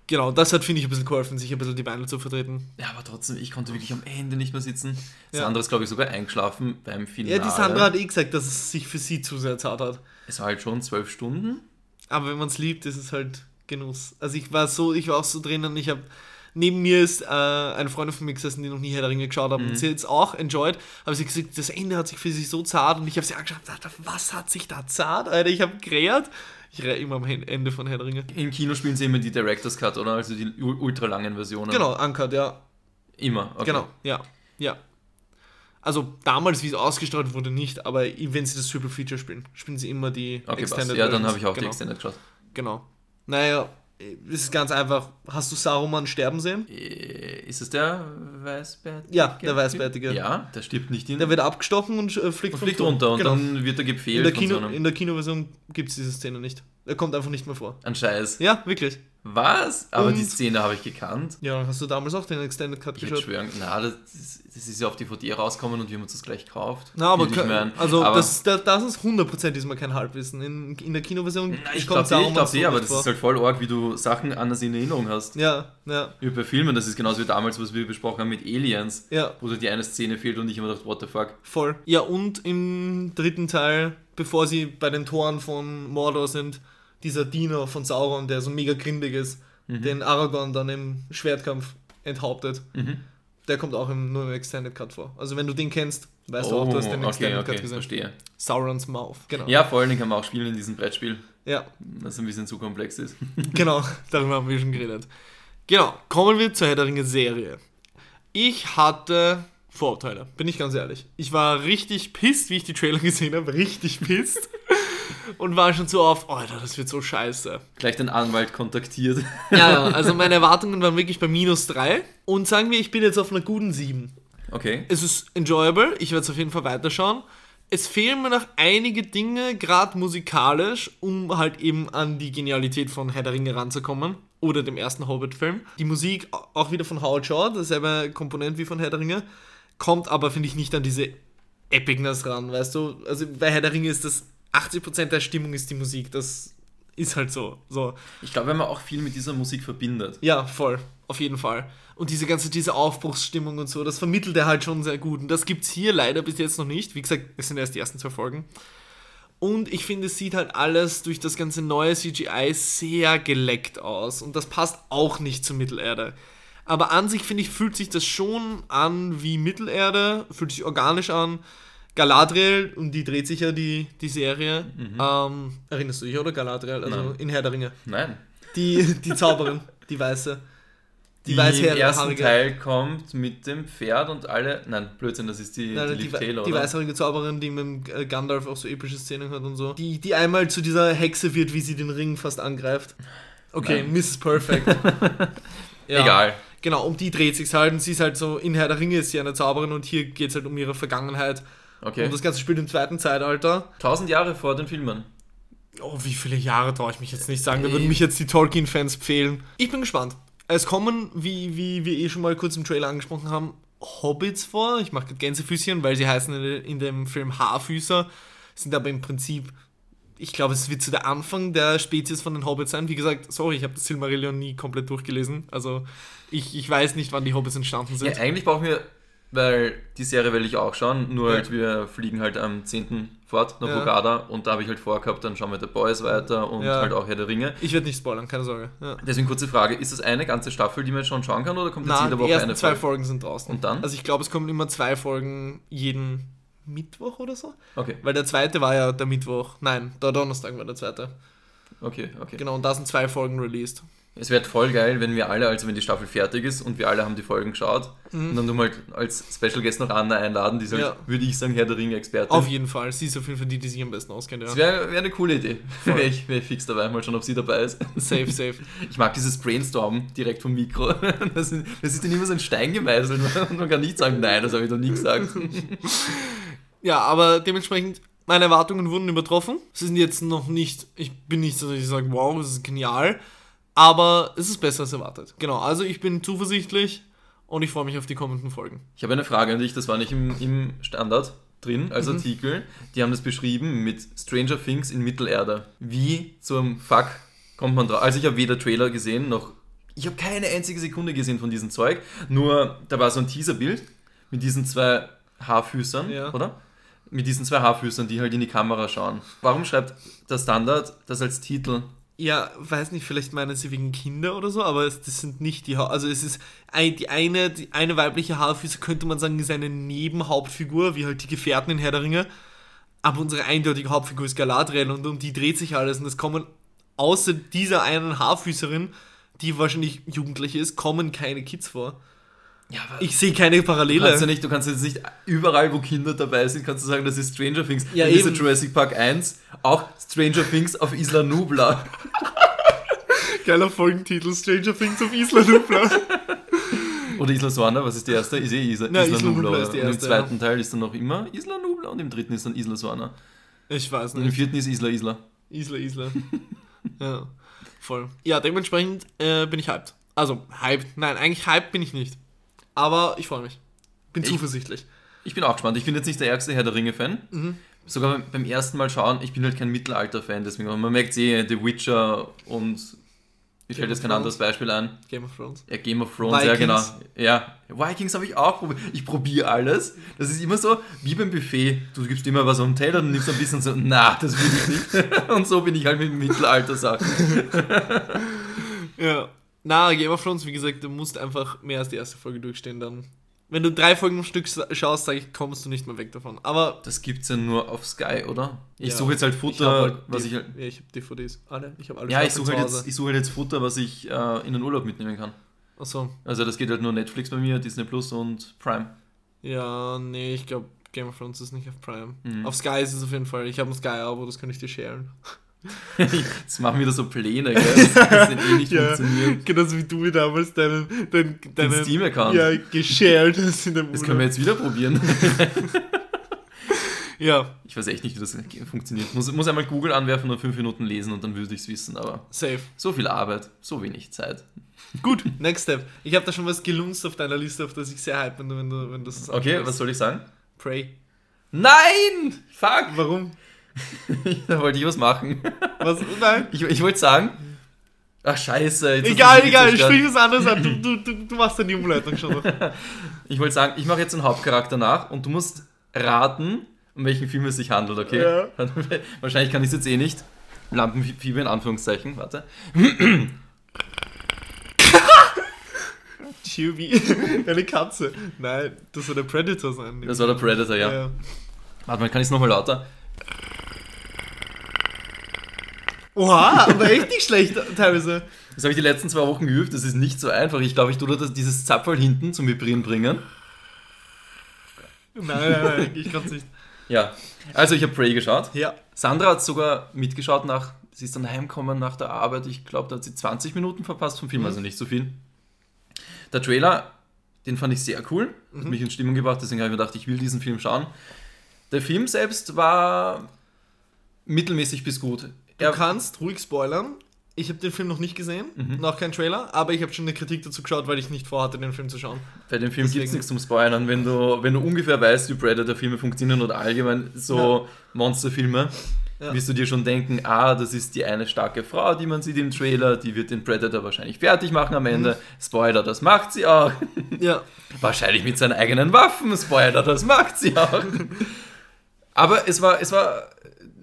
Genau, das hat, finde ich, ein bisschen geholfen, sich ein bisschen die Beine zu vertreten. Ja, aber trotzdem, ich konnte wirklich am Ende nicht mehr sitzen. Ja. Sandra ist, glaube ich, sogar eingeschlafen beim Finale. Ja, die Sandra hat eh gesagt, dass es sich für sie zu sehr zart hat. Es war halt schon zwölf Stunden. Aber wenn man es liebt, ist es halt Genuss. Also ich war so, ich war auch so drinnen, ich habe neben mir ist äh, eine Freundin von mir gesessen, die noch nie Herr der Ringe geschaut hat und sie hat es auch enjoyed, aber sie hat gesagt, das Ende hat sich für sie so zart und ich habe sie angeschaut und dachte, was hat sich da zart, Alter, ich habe gerät. Ich rede immer am Ende von Herr der Ringe. Im Kino spielen sie immer die Director's Cut, oder? Also die ultra langen Versionen. Genau, Uncut, ja. Immer. Okay. Genau, ja, ja. Also damals, wie es ausgestrahlt wurde, nicht, aber wenn sie das Triple Feature spielen, spielen sie immer die Okay, passt. Extended Ja, dann habe ich auch die genau. Extended geschaut. Genau. Naja, es ist ganz einfach. Hast du Saruman sterben sehen? Äh, Ist es der Weißbärtige? Ja, der Weißbärtige. Ja, der stirbt nicht in. Der wird abgestochen und äh, fliegt, und fliegt runter und Genau. dann wird er in gefehlt der, von Kino, so in der Kinoversion gibt es diese Szene nicht. Er kommt einfach nicht mehr vor. Ein Scheiß. Ja, wirklich. Was? Aber die Und- Szene habe ich gekannt. Ja, hast du damals auch den Extended Cut Ich würde geschaut? schwören, na, das, das ist ja auf DVD rausgekommen und wir haben uns das gleich gekauft. Na, aber, ich mir ein. also aber, das, das, ist 100% diesmal kein Halbwissen. In, in der Kinoversion Na, ich glaube eh, ich glaub eh, aber das vor. ist halt voll arg, wie du Sachen anders in Erinnerung hast. Ja, ja, Wie bei Filmen, das ist genauso wie damals, was wir besprochen haben mit Aliens, ja. wo dir die eine Szene fehlt und ich immer dachte, what the fuck. Voll. Ja, und im dritten Teil, bevor sie bei den Toren von Mordor sind, dieser Diener von Sauron, der so mega grindig ist, den Aragorn dann im Schwertkampf enthauptet, Mhm. der kommt auch im, nur im Extended Cut vor. Also wenn du den kennst, weißt du auch, du hast den Oh, okay, Extended okay, Cut gesehen. verstehe. Sauron's Mouth. Genau. Ja, vor allem den kann man auch spielen in diesem Brettspiel, ja, das ein bisschen zu komplex ist. [LAUGHS] genau. Darüber haben wir schon geredet. Genau. Kommen wir zur Herr der Ringe Serie. Ich hatte Vorurteile, bin ich ganz ehrlich. Ich war richtig pisst, wie ich die Trailer gesehen habe. Richtig pisst. [LAUGHS] Und war schon so auf, oh, Alter, das wird so scheiße. Gleich den Anwalt kontaktiert. Ja, ja, also meine Erwartungen waren wirklich bei minus 3. Und sagen wir, ich bin jetzt auf einer guten 7. Okay. Es ist enjoyable, ich werde es auf jeden Fall weiterschauen. Es fehlen mir noch einige Dinge, gerade musikalisch, um halt eben an die Genialität von Herr der Ringe ranzukommen. Oder dem ersten Hobbit-Film. Die Musik auch wieder von Howard Shaw, derselbe Komponent wie von Herr der Ringe. Kommt aber, finde ich, nicht an diese Epicness ran, weißt du? Also bei Herr der Ringe ist das 80% der Stimmung ist die Musik. Das ist halt so. so. Ich glaube, wenn man auch viel mit dieser Musik verbindet. Ja, voll. Auf jeden Fall. Und diese ganze, diese Aufbruchsstimmung und so, das vermittelt er halt schon sehr gut. Und das gibt's hier leider bis jetzt noch nicht. Wie gesagt, es sind erst die ersten zwei Folgen. Und ich finde, es sieht halt alles durch das ganze neue CGI sehr geleckt aus. Und das passt auch nicht zur Mittelerde. Aber an sich, finde ich, fühlt sich das schon an wie Mittelerde, fühlt sich organisch an. Galadriel, um die dreht sich ja die, die Serie. Ähm, erinnerst du dich, oder? Galadriel, also Nein. in Herr der Ringe. Nein. Die, die Zauberin, die Weiße. Die, Die weiße im ersten haarige- Teil kommt mit dem Pferd und alle. Nein, Blödsinn, das ist die, Nein, die die, Liv Taylor, die oder? weißhaarige Zauberin, die mit dem äh, Gandalf auch so epische Szenen hat und so. Die, die einmal zu dieser Hexe wird, wie sie den Ring fast angreift. Okay, Nein. Mrs. Perfect. [LAUGHS] Ja, Egal. Genau, um die dreht sich halt und sie ist halt so, in Herr der Ringe ist sie eine Zauberin und hier geht es halt um ihre Vergangenheit. Okay. Und das Ganze spielt im zweiten Zeitalter. Tausend Jahre vor den Filmen. Oh, wie viele Jahre traue ich mich jetzt nicht sagen, da würden mich jetzt die Tolkien-Fans fehlen. Ich bin gespannt. Es kommen, wie, wie wir eh schon mal kurz im Trailer angesprochen haben, Hobbits vor. Ich mache Gänsefüßchen, weil sie heißen in dem Film Haarfüßer, sind aber im Prinzip ich glaube, es wird zu der Anfang der Spezies von den Hobbits sein. Wie gesagt, sorry, ich habe das Silmarillion nie komplett durchgelesen. Also ich, ich weiß nicht, wann die Hobbits entstanden sind. Ja, eigentlich brauchen wir, weil die Serie will ich auch schauen, nur Ja. halt wir fliegen halt am 10. fort nach Ja. Hogada und da habe ich halt vorgehabt, dann schauen wir The Boys weiter und Ja. halt auch Herr der Ringe. Ich werde nicht spoilern, keine Sorge. Ja. Deswegen kurze Frage, ist das eine ganze Staffel, die man schon schauen kann oder kommt jetzt jede Woche eine zwei Folge? Folgen sind draußen. Und dann? Also ich glaube, es kommen immer zwei Folgen jeden Mittwoch oder so. Okay, Weil der zweite war ja der Mittwoch. Nein, der Donnerstag war der zweite. okay, okay. Genau, und da sind zwei Folgen released. Es wäre voll geil, wenn wir alle, also wenn die Staffel fertig ist und wir alle haben die Folgen geschaut und dann halt als Special Guest noch Anna einladen, die ist halt, Mhm. Ja. würde ich sagen, Herr der Ringe-Expertin. Auf jeden Fall. Sie ist auf jeden Fall die, die sich am besten auskennt. Ja. Das wäre wär eine coole Idee. [LAUGHS] Wäre ich, wär ich fix dabei, mal schauen, ob sie dabei ist. Safe, [LAUGHS] safe. Ich mag dieses Brainstormen direkt vom Mikro. [LAUGHS] Das, ist- das ist dann immer so ein Stein gemeißelt und man kann nicht sagen, nein, das habe ich noch nie gesagt. Ja, aber dementsprechend, meine Erwartungen wurden übertroffen. Sie sind jetzt noch nicht, ich bin nicht so, dass ich sage, wow, das ist genial. Aber es ist besser als erwartet. Genau, also ich bin zuversichtlich und ich freue mich auf die kommenden Folgen. Ich habe eine Frage an dich, das war nicht im, im Standard drin als Artikel. Die haben das beschrieben mit Stranger Things in Mittelerde. Wie zum Fuck kommt man drauf? Also ich habe weder Trailer gesehen, noch... Ich habe keine einzige Sekunde gesehen von diesem Zeug. Nur, da war so ein Teaserbild mit diesen zwei Haarfüßern, Ja. oder? Mit diesen zwei Haarfüßern, die halt in die Kamera schauen. Warum schreibt der Standard das als Titel? Ja, weiß nicht, vielleicht meinen sie wegen Kinder oder so, aber es, das sind nicht die ha Also es ist ein, die eine, die eine weibliche Haarfüße, könnte man sagen, ist eine Nebenhauptfigur, wie halt die Gefährten in Herr der Ringe. Aber unsere eindeutige Hauptfigur ist Galadriel und um die dreht sich alles und es kommen außer dieser einen Haarfüßerin, die wahrscheinlich jugendlich ist, kommen keine Kids vor. Ja, aber Ich sehe keine Du kannst, ja Parallele. nicht, du kannst jetzt nicht überall, wo Kinder dabei sind, kannst du sagen, das ist Stranger Things. Ja, Dann ist ja eben. Jurassic Park 1 auch Stranger Things auf Isla Nubla. [LAUGHS] Geiler Folgentitel, Stranger Things auf Isla Nubla. [LAUGHS] Oder Isla Sorna, was ist die erste? Ist eh Isla, Na, Isla, Isla Nubla. Nubla ist die und im erste, zweiten Teil ist dann noch immer Isla Nubla und im dritten ist dann Isla Sorna. Ich weiß Und im nicht. vierten ist Isla Isla. Isla, Isla. [LAUGHS] ja, voll. Ja, dementsprechend äh, bin ich hyped. Also, hyped. Nein, eigentlich hyped bin ich nicht. Aber ich freue mich. Bin Ich- zuversichtlich. Ich bin auch gespannt. Ich bin jetzt nicht der ärgste Herr der Ringe-Fan. Mhm. Sogar beim- ersten Mal schauen, ich bin halt kein Mittelalter-Fan, deswegen, man merkt eh, The Witcher und mir fällt jetzt kein Thrones. anderes Beispiel ein. Game of Thrones. Ja, Game of Thrones, ja Vikings. genau. Ja, Vikings habe ich auch probiert. Ich probiere alles. Das ist immer so, wie beim Buffet. Du gibst immer was den Teller und nimmst ein bisschen so, na, das will ich nicht. [LAUGHS] und so bin ich halt mit Mittelalter-Sachen. [LAUGHS] Ja. Na, Game of Thrones, wie gesagt, du musst einfach mehr als die erste Folge durchstehen dann. Wenn du drei Folgen am Stück schaust, sage ich, kommst du nicht mehr weg davon. Aber Das gibt's ja nur auf Sky, oder? Ich Ja. suche jetzt halt Futter, halt was ich halt. Ja, ich habe DVDs. Alle. Ich habe alle Ja, ich suche halt, jetzt, ich suche halt jetzt Futter, was ich äh, in den Urlaub mitnehmen kann. Achso. Also das geht halt nur Netflix bei mir, Disney Plus und Prime. Ja, nee, ich glaube, Game of Thrones ist nicht auf Prime. Mhm. Auf Sky ist es auf jeden Fall. Ich habe ein Sky-Abo, das kann ich dir sharen. [LAUGHS] Jetzt machen wir da so Pläne, gell? Das, [LAUGHS] das eh nicht funktionieren. Genauso wie du mir damals deinen, deinen, Den Steam-Account. ja, geshared hast in dem Das können wir jetzt wieder probieren. [LAUGHS] Ja, Ich weiß echt nicht, wie das funktioniert. Muss, muss einmal Google anwerfen und fünf Minuten lesen und dann würde ich es wissen, aber safe. so viel Arbeit, so wenig Zeit. Gut, next step. Ich habe da schon was gelunzt auf deiner Liste, auf das ich sehr hype bin, wenn du, wenn du das Okay, was soll ich sagen? Prey. Nein! Fuck! Warum? [LAUGHS] da wollte ich was machen. Was? Nein. Ich, ich wollte sagen. Ach, scheiße. jetzt Egal, egal, zerstört. sprich was anderes an. Du, du, du, du machst die Umleitung schon noch. [LAUGHS] Ich wollte sagen, ich mache jetzt einen Hauptcharakter nach und du musst raten, um welchen Film es sich handelt, okay? Ja. [LAUGHS] Wahrscheinlich kann ich es jetzt eh nicht. Lampenfieber in Anführungszeichen, warte. Chewie. Eine Katze. Nein, das soll der Predator sein. Das war der Predator, ja. ja. Warte mal, kann ich es nochmal lauter? Oha, aber echt nicht schlecht teilweise. Das habe ich die letzten zwei Wochen geübt, das ist nicht so einfach. Ich glaube, ich tue das, dieses Zapferl hinten zum Vibrieren bringen. Nein, nein, nein, ich kann's nicht. Ja, also ich habe Prey geschaut. Ja. Sandra hat sogar mitgeschaut nach, sie ist dann heimgekommen nach der Arbeit. Ich glaube, da hat sie 20 Minuten verpasst vom Film, Mhm. also nicht so viel. Der Trailer, den fand ich sehr cool, hat Mhm. mich in Stimmung gebracht, deswegen habe ich mir gedacht, ich will diesen Film schauen. Der Film selbst war mittelmäßig bis gut. Du Er, kannst ruhig spoilern. Ich habe den Film noch nicht gesehen, Mhm. noch kein Trailer, aber ich habe schon eine Kritik dazu geschaut, weil ich nicht vorhatte, den Film zu schauen. bei dem Film gibt es nichts zum Spoilern, wenn du, wenn du ungefähr weißt, wie Predator-Filme funktionieren oder allgemein so Monsterfilme. Ja. wirst du dir schon denken, ah, das ist die eine starke Frau, die man sieht im Trailer, die wird den Predator wahrscheinlich fertig machen am Ende. Mhm. Spoiler, das macht sie auch. [LAUGHS] Ja. Wahrscheinlich mit seinen eigenen Waffen. Spoiler, das macht sie auch. [LAUGHS] Aber es war, es war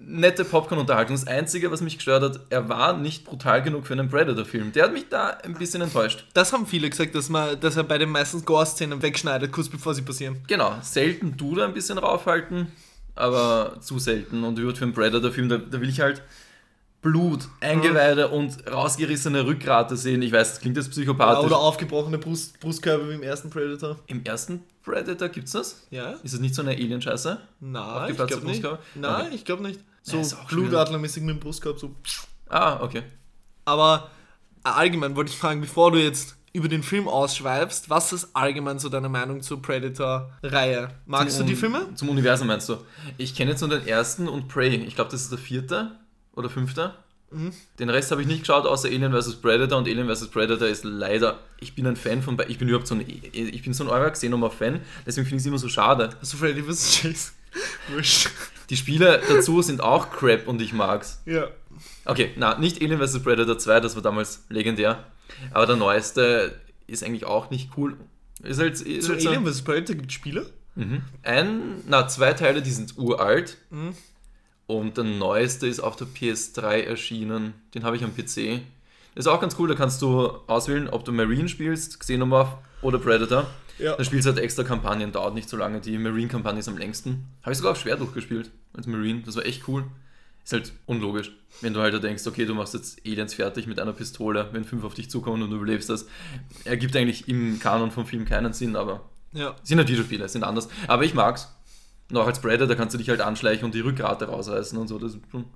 nette Popcorn-Unterhaltung. Das Einzige, was mich gestört hat, er war nicht brutal genug für einen Predator-Film. Der hat mich da ein bisschen enttäuscht. Das haben viele gesagt, dass, man, dass er bei den meisten Gore-Szenen wegschneidet, kurz bevor sie passieren. Genau, selten du da ein bisschen raufhalten, aber zu selten. Und für einen Predator-Film, da, da will ich halt Blut, Eingeweide und rausgerissene Rückgrate sehen. Ich weiß, das klingt jetzt Ja, psychopathisch. oder aufgebrochene Brust, Brustkörbe wie im ersten Predator. Im ersten Predator gibt's das? Ja? Ist das nicht so eine Alien-Scheiße? Nein, ich glaube nicht. Nein, Okay. ich glaube nicht. So Ja, Blutadlermäßig mit dem Brustkorb, so. Ah, okay. Aber äh, allgemein wollte ich fragen, bevor du jetzt über den Film ausschweifst, was ist allgemein so deine Meinung zur Predator-Reihe? Magst Zum du die Filme? Zum Universum meinst du? Ich kenne jetzt nur den ersten und Prey. Ich glaube, das ist der vierte oder fünfte. Mhm. Den Rest habe ich nicht geschaut, außer Alien vs. Predator. Und Alien vs. Predator ist leider. Ich bin ein Fan von. Ich bin überhaupt so ein. Ich bin so ein eurer Xenomorph-Fan. Deswegen finde ich es immer so schade. Hast du Freddy vs. Jason? Wurscht. Die Spiele dazu sind auch crap und ich mag's. Ja. Okay, na, nicht Alien vs. Predator 2, das war damals legendär. Aber der neueste ist eigentlich auch nicht cool. Ist halt, ist Zu halt so- Alien vs. Predator gibt Spiele? Mhm. Ein, na, zwei Teile, die sind uralt. Mhm. Und der neueste ist auf der PS3 erschienen. Den habe ich am PC. Ist auch ganz cool, da kannst du auswählen, ob du Marine spielst, Xenomorph oder Predator. Ja. Da spielst du halt extra Kampagnen, dauert nicht so lange. Die Marine-Kampagne ist am längsten. Habe ich sogar auf schwer durchgespielt als Marine. Das war echt cool. Ist halt unlogisch, wenn du halt da denkst, okay, du machst jetzt Aliens fertig mit einer Pistole, wenn fünf auf dich zukommen und du überlebst das. Ergibt eigentlich im Kanon vom Film keinen Sinn, aber Ja. sind halt Videospiele, sind anders. Aber ich mag's. Noch als Predator kannst du dich halt anschleichen und die Rückgrat rausreißen und so. Das ist schon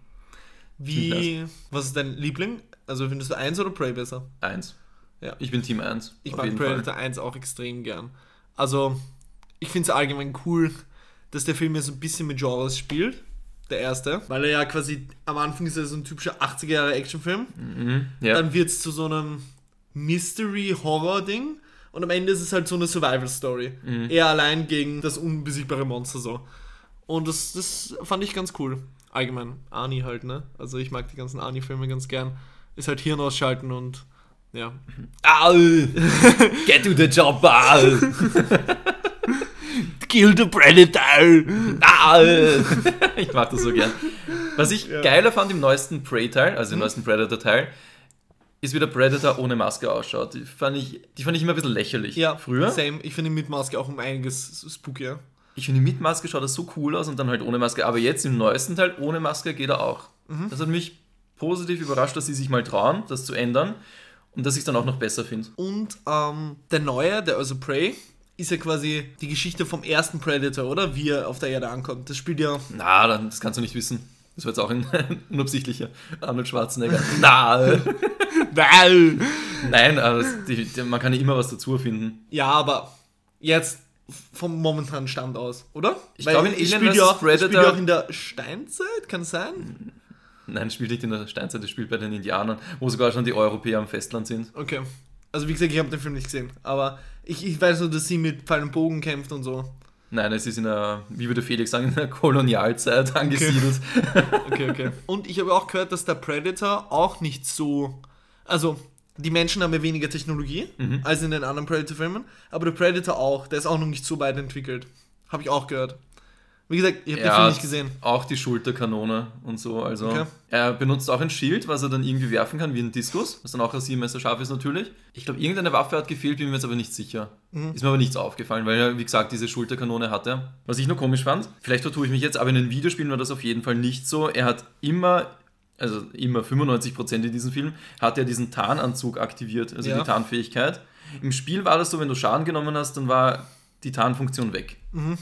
Wie. Was ist dein Liebling? Also findest du 1 oder Prey besser? eins. Ja. Ich bin Team 1. Ich mag Predator 1 auch extrem gern. Also, ich finde es allgemein cool, dass der Film ja so ein bisschen mit Genres spielt. Der erste. Weil er ja quasi am Anfang ist er so ein typischer 80er Jahre Actionfilm. Mhm. Ja. Dann wird es zu so einem Mystery-Horror-Ding. Und am Ende ist es halt so eine Survival-Story. Mhm. Er allein gegen das unbesiegbare Monster so. Und das, das fand ich ganz cool. Allgemein. Ani halt, ne? Also ich mag die ganzen Ani-Filme ganz gern. Ist halt Hirn ausschalten und ja. Al! Get to the job, Al! Kill the Predator! Al! ich mag das so gern. Was ich Ja. geiler fand im neuesten Prey-Teil, also im neuesten Predator-Teil, ist wie der Predator ohne Maske ausschaut. Die fand ich, die fand ich immer ein bisschen lächerlich. Ja, Früher. Same. Ich finde ihn mit Maske auch um einiges spookier. Ich finde, mit Maske schaut das so cool aus und dann halt ohne Maske. Aber jetzt im neuesten Teil ohne Maske geht er auch. Mhm. Das hat mich positiv überrascht, dass sie sich mal trauen, das zu ändern und dass ich es dann auch noch besser finde. Und ähm, der neue, der also Prey, ist ja quasi die Geschichte vom ersten Predator, oder? Wie er auf der Erde ankommt. Das spielt ja. Na, dann, das kannst du nicht wissen. Das war jetzt auch ein [LAUGHS] unabsichtlicher Arnold Schwarzenegger. [LAUGHS] Na, Weil! nein, aber das, die, die, man kann ja immer was dazu erfinden. Ja, aber jetzt vom momentanen Stand aus, oder? Ich glaube, in Alien spielt ja auch, es spielt Predator- ja auch in der Steinzeit, kann es sein? Nein, spielt nicht in der Steinzeit, das spielt bei den Indianern, wo sogar schon die Europäer am Festland sind. Okay. Also wie gesagt, ich habe den Film nicht gesehen, aber ich, ich weiß nur, dass sie mit Pfeil und Bogen kämpft und so. Nein, es ist in der, wie würde Felix sagen, in der Kolonialzeit angesiedelt. [LAUGHS] Okay, okay. Und ich habe auch gehört, dass der Predator auch nicht so. Also, die Menschen haben ja weniger Technologie Mhm. als in den anderen Predator-Filmen, aber der Predator auch. Der ist auch noch nicht so weit entwickelt. Habe ich auch gehört. Wie gesagt, ich habe den Film nicht gesehen. Auch die Schulterkanone und so. Also Okay. er benutzt auch ein Schild, was er dann irgendwie werfen kann, wie ein Diskus, was dann auch rasiermesser scharf ist natürlich. Ich glaube, irgendeine Waffe hat gefehlt, bin mir jetzt aber nicht sicher. Mhm. Ist mir aber nichts aufgefallen, weil er, wie gesagt, diese Schulterkanone hatte. Was ich nur komisch fand, vielleicht vertue ich mich jetzt, aber in den Videospielen war das auf jeden Fall nicht so. Er hat immer, also immer 95% in diesem Film, hat er diesen Tarnanzug aktiviert, also Ja. die Tarnfähigkeit. Im Spiel war das so, wenn du Schaden genommen hast, dann war die Tarnfunktion weg. Mhm.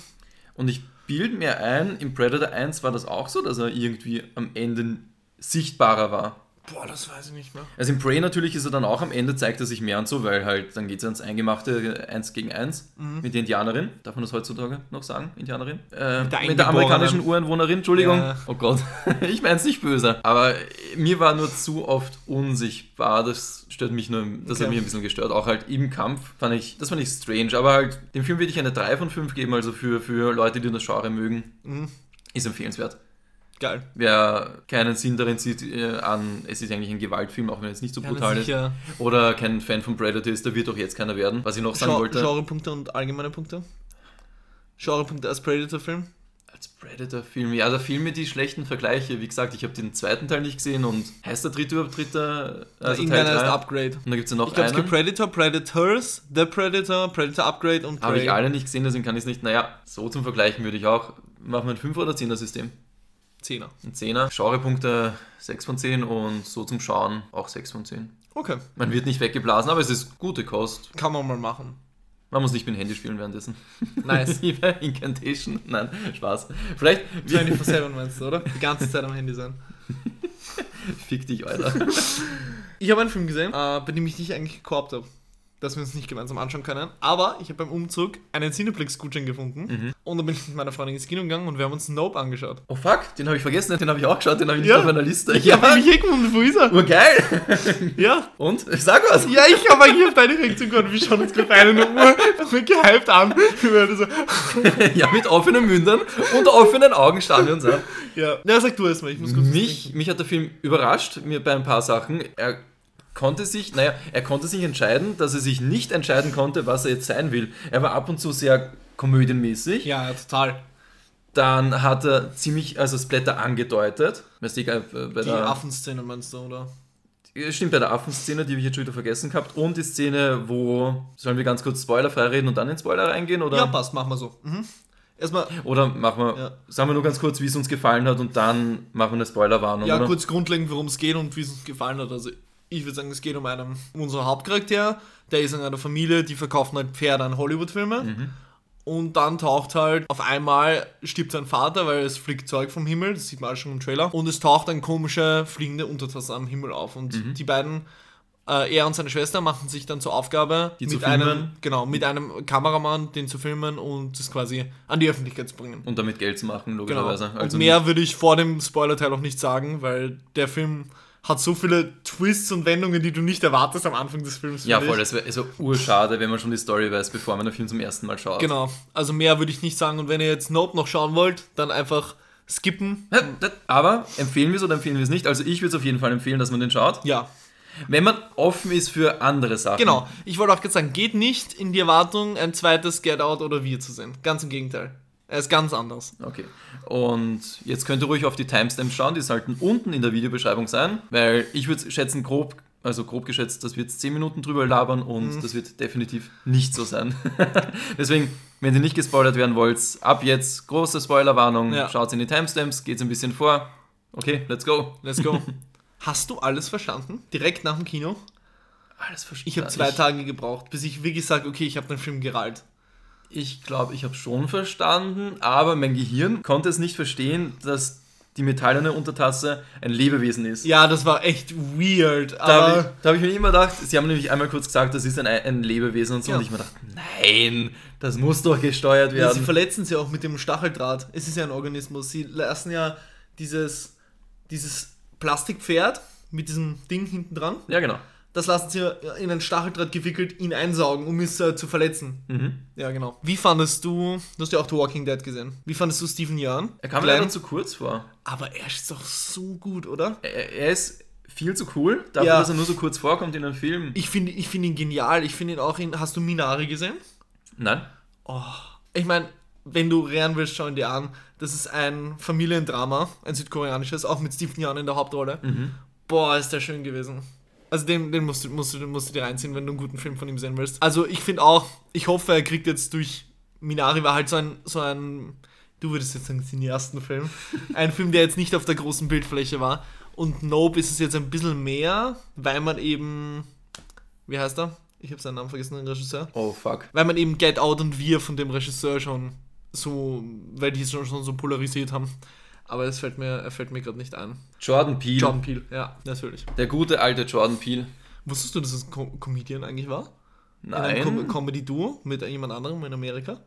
Und ich bilde mir ein, im Predator 1 war das auch so, dass er irgendwie am Ende sichtbarer war. Boah, das weiß ich nicht mehr. Also im Prey natürlich ist er dann auch am Ende, zeigt er sich mehr und so, weil halt dann geht es ans Eingemachte 1 gegen 1 Mhm. mit der Indianerin. Darf man das heutzutage noch sagen? Indianerin? Äh, Mit der mit der amerikanischen Ureinwohnerin, Entschuldigung. Ja. Oh Gott, [LAUGHS] ich meine es nicht böse. Aber mir war nur zu oft unsichtbar. Das stört mich nur, das hat Okay. mich ein bisschen gestört. Auch halt im Kampf fand ich, das fand ich strange. Aber halt, dem Film würde ich eine 3 von 5 geben, also für, für Leute, die das Genre mögen. Mhm. Ist empfehlenswert. Geil. Wer keinen Sinn darin sieht, äh, an, es ist eigentlich ein Gewaltfilm, auch wenn es nicht so Ja, brutal ist. sicher. Oder kein Fan von Predator ist, der wird auch jetzt keiner werden. Was ich noch sagen Gen- wollte. Genrepunkte und allgemeine Punkte. Genrepunkte als Predator-Film. Als Predator-Film, ja, da fehlen mir die schlechten Vergleiche. Wie gesagt, ich habe den zweiten Teil nicht gesehen und heißt der dritte überhaupt dritter? Also Teil Irgendeiner ist drei? Upgrade. Und da gibt es ja noch Ich glaube, es gibt einen. Predator, Predators, The Predator, Predator Upgrade und Habe ich alle nicht gesehen, deswegen kann ich es nicht. Naja, so zum Vergleichen würde ich auch. Machen wir ein 5 oder 10er System? Zehner. Ein 10er. Genrepunkte 6 von 10 und so zum Schauen auch 6 von 10. Okay, Man wird nicht weggeblasen, aber es ist gute Kost. kann man mal machen. Man muss nicht mit dem Handy spielen währenddessen. Nice. [LAUGHS] Wie bei Incantation. Nein, Spaß. Vielleicht 24-7 meinst du, oder? Die ganze Zeit am Handy sein. [LAUGHS] fick dich, Alter. Ich habe einen Film gesehen, äh, bei dem ich dich eigentlich gekorbt habe. Dass wir uns nicht gemeinsam anschauen können. Aber ich habe beim Umzug einen Cineplex-Gutschein gefunden. Mhm. Und dann bin ich mit meiner Freundin ins Kino gegangen und wir haben uns Nope angeschaut. Oh fuck, den habe ich vergessen, den habe ich auch geschaut, den habe ich nicht Ja. auf meiner Liste. Ich habe mich eh gewundert, wo ist er? urgeil. [LAUGHS] Ja. Und? Sag was. Ja, ich habe eigentlich auf deine Reaktion gehört. Wir schauen uns gerade eine Uhr mit gehypt an. [LAUGHS] Ja, mit offenen Mündern und offenen Augen schauen wir uns an. ja. ja, sag du erstmal, ich muss kurz Mich, mich hat der Film überrascht, mir bei ein paar Sachen. Er konnte sich, naja, er konnte sich entscheiden, dass er sich nicht entscheiden konnte, was er jetzt sein will. Er war ab und zu sehr komödienmäßig. Ja, total. Dann hat er ziemlich, also Splatter angedeutet. Weißt du, äh, bei Die der, Affenszene meinst du, oder? Stimmt, bei der Affenszene, die habe ich jetzt schon wieder vergessen gehabt. Und die Szene, wo, sollen wir ganz kurz spoilerfrei reden und dann in Spoiler reingehen? Oder? Ja, passt, machen wir so. Mhm. Erstmal, Oder machen wir, Ja. sagen wir nur ganz kurz, wie es uns gefallen hat und dann machen wir eine Spoilerwarnung, ja, oder? kurz grundlegend, worum es geht und wie es uns gefallen hat. Also, ich würde sagen, es geht um einen, um unseren Hauptcharakter, der ist in einer Familie, die verkaufen halt Pferde an Hollywood-Filme. Mhm. Und dann taucht halt auf einmal stirbt sein Vater, weil es fliegt Zeug vom Himmel, das sieht man auch schon im Trailer. Und es taucht ein komischer fliegende Untertasse am Himmel auf. Und Mhm. die beiden, äh, er und seine Schwester, machen sich dann zur Aufgabe, Die mit einem, genau, mit einem Kameramann den zu filmen und das quasi an die Öffentlichkeit zu bringen. Und damit Geld zu machen, Genau. logischerweise. Und Also mehr würde ich vor dem Spoilerteil auch nicht sagen, weil der Film hat so viele Twists und Wendungen, die du nicht erwartest am Anfang des Films. Ja, voll, das wäre also urschade, wenn man schon die Story weiß, bevor man den Film zum ersten Mal schaut. Genau. Also mehr würde ich nicht sagen. Und wenn ihr jetzt Nope noch schauen wollt, dann einfach skippen. Aber empfehlen wir es oder empfehlen wir es nicht? Also ich würde es auf jeden Fall empfehlen, dass man den schaut. Ja, Wenn man offen ist für andere Sachen. genau. Ich wollte auch gerade sagen, geht nicht in die Erwartung, ein zweites Get Out oder Wir zu sehen. Ganz im Gegenteil. Er ist ganz anders. Okay. Und jetzt könnt ihr ruhig auf die Timestamps schauen, die sollten unten in der Videobeschreibung sein, weil ich würde schätzen, grob, also grob geschätzt, dass wir jetzt 10 Minuten drüber labern und Mhm. das wird definitiv nicht so sein. [LAUGHS] Deswegen, wenn ihr nicht gespoilert werden wollt, ab jetzt große Spoilerwarnung, Ja. schaut in die Timestamps, geht's ein bisschen vor. Okay, let's go. Let's go. [LAUGHS] Hast du alles verstanden? Direkt nach dem Kino? Alles verstanden. Ich habe zwei Tage gebraucht, bis ich wirklich sage, okay, ich habe den Film gerallt. Ich glaube, ich habe schon verstanden, aber mein Gehirn konnte es nicht verstehen, dass die metallene Untertasse ein Lebewesen ist. Ja, das war echt weird, Da habe ich, hab ich mir immer gedacht, sie haben nämlich einmal kurz gesagt, das ist ein, ein Lebewesen und so. Ja. Und ich mir gedacht, nein, das muss doch gesteuert ja, sie werden. verletzen sie auch mit dem Stacheldraht. Es ist ja ein Organismus. Sie lassen ja dieses, dieses Plastikpferd mit diesem Ding hinten dran, Ja, genau. Das lassen sie in ein Stacheldraht gewickelt ihn einsaugen, um es äh, zu verletzen. Mhm. Ja, genau. Wie fandest du, du hast ja auch The Walking Dead gesehen, wie fandest du Stephen Yeun? Er kam leider zu kurz vor. Aber er ist doch so gut, oder? Er, er ist viel zu cool, dafür, Ja. dass er nur so kurz vorkommt in einem Film. Ich finde ich find ihn genial. Ich finde ihn auch in. Hast du Minari gesehen? Nein. Oh, ich meine, wenn du rehren willst, schau ihn dir an. Das ist ein Familiendrama, ein südkoreanisches, auch mit Stephen Yeun in der Hauptrolle. Boah, ist der schön gewesen. Also den, den musst, du, musst, du, musst du dir reinziehen, wenn du einen guten Film von ihm sehen willst. Also ich finde auch, ich hoffe, er kriegt jetzt durch Minari war halt so ein, so ein, du würdest jetzt sagen, Cineastenfilm. [LAUGHS] ein Film, der jetzt nicht auf der großen Bildfläche war. Und Nope ist es jetzt ein bisschen mehr, weil man eben, wie heißt er? Ich habe seinen Namen vergessen, den Regisseur Oh, fuck. weil man eben Get Out und Wir von dem Regisseur schon so, weil die es schon, schon so polarisiert haben. Aber es fällt mir, er fällt mir gerade nicht ein. Jordan Peele. Jordan Peele, ja, natürlich. Der gute alte Jordan Peele. Wusstest du, dass es ein Co Comedian eigentlich war? In einem Nein. Com Comedy-Duo mit jemand anderem in Amerika?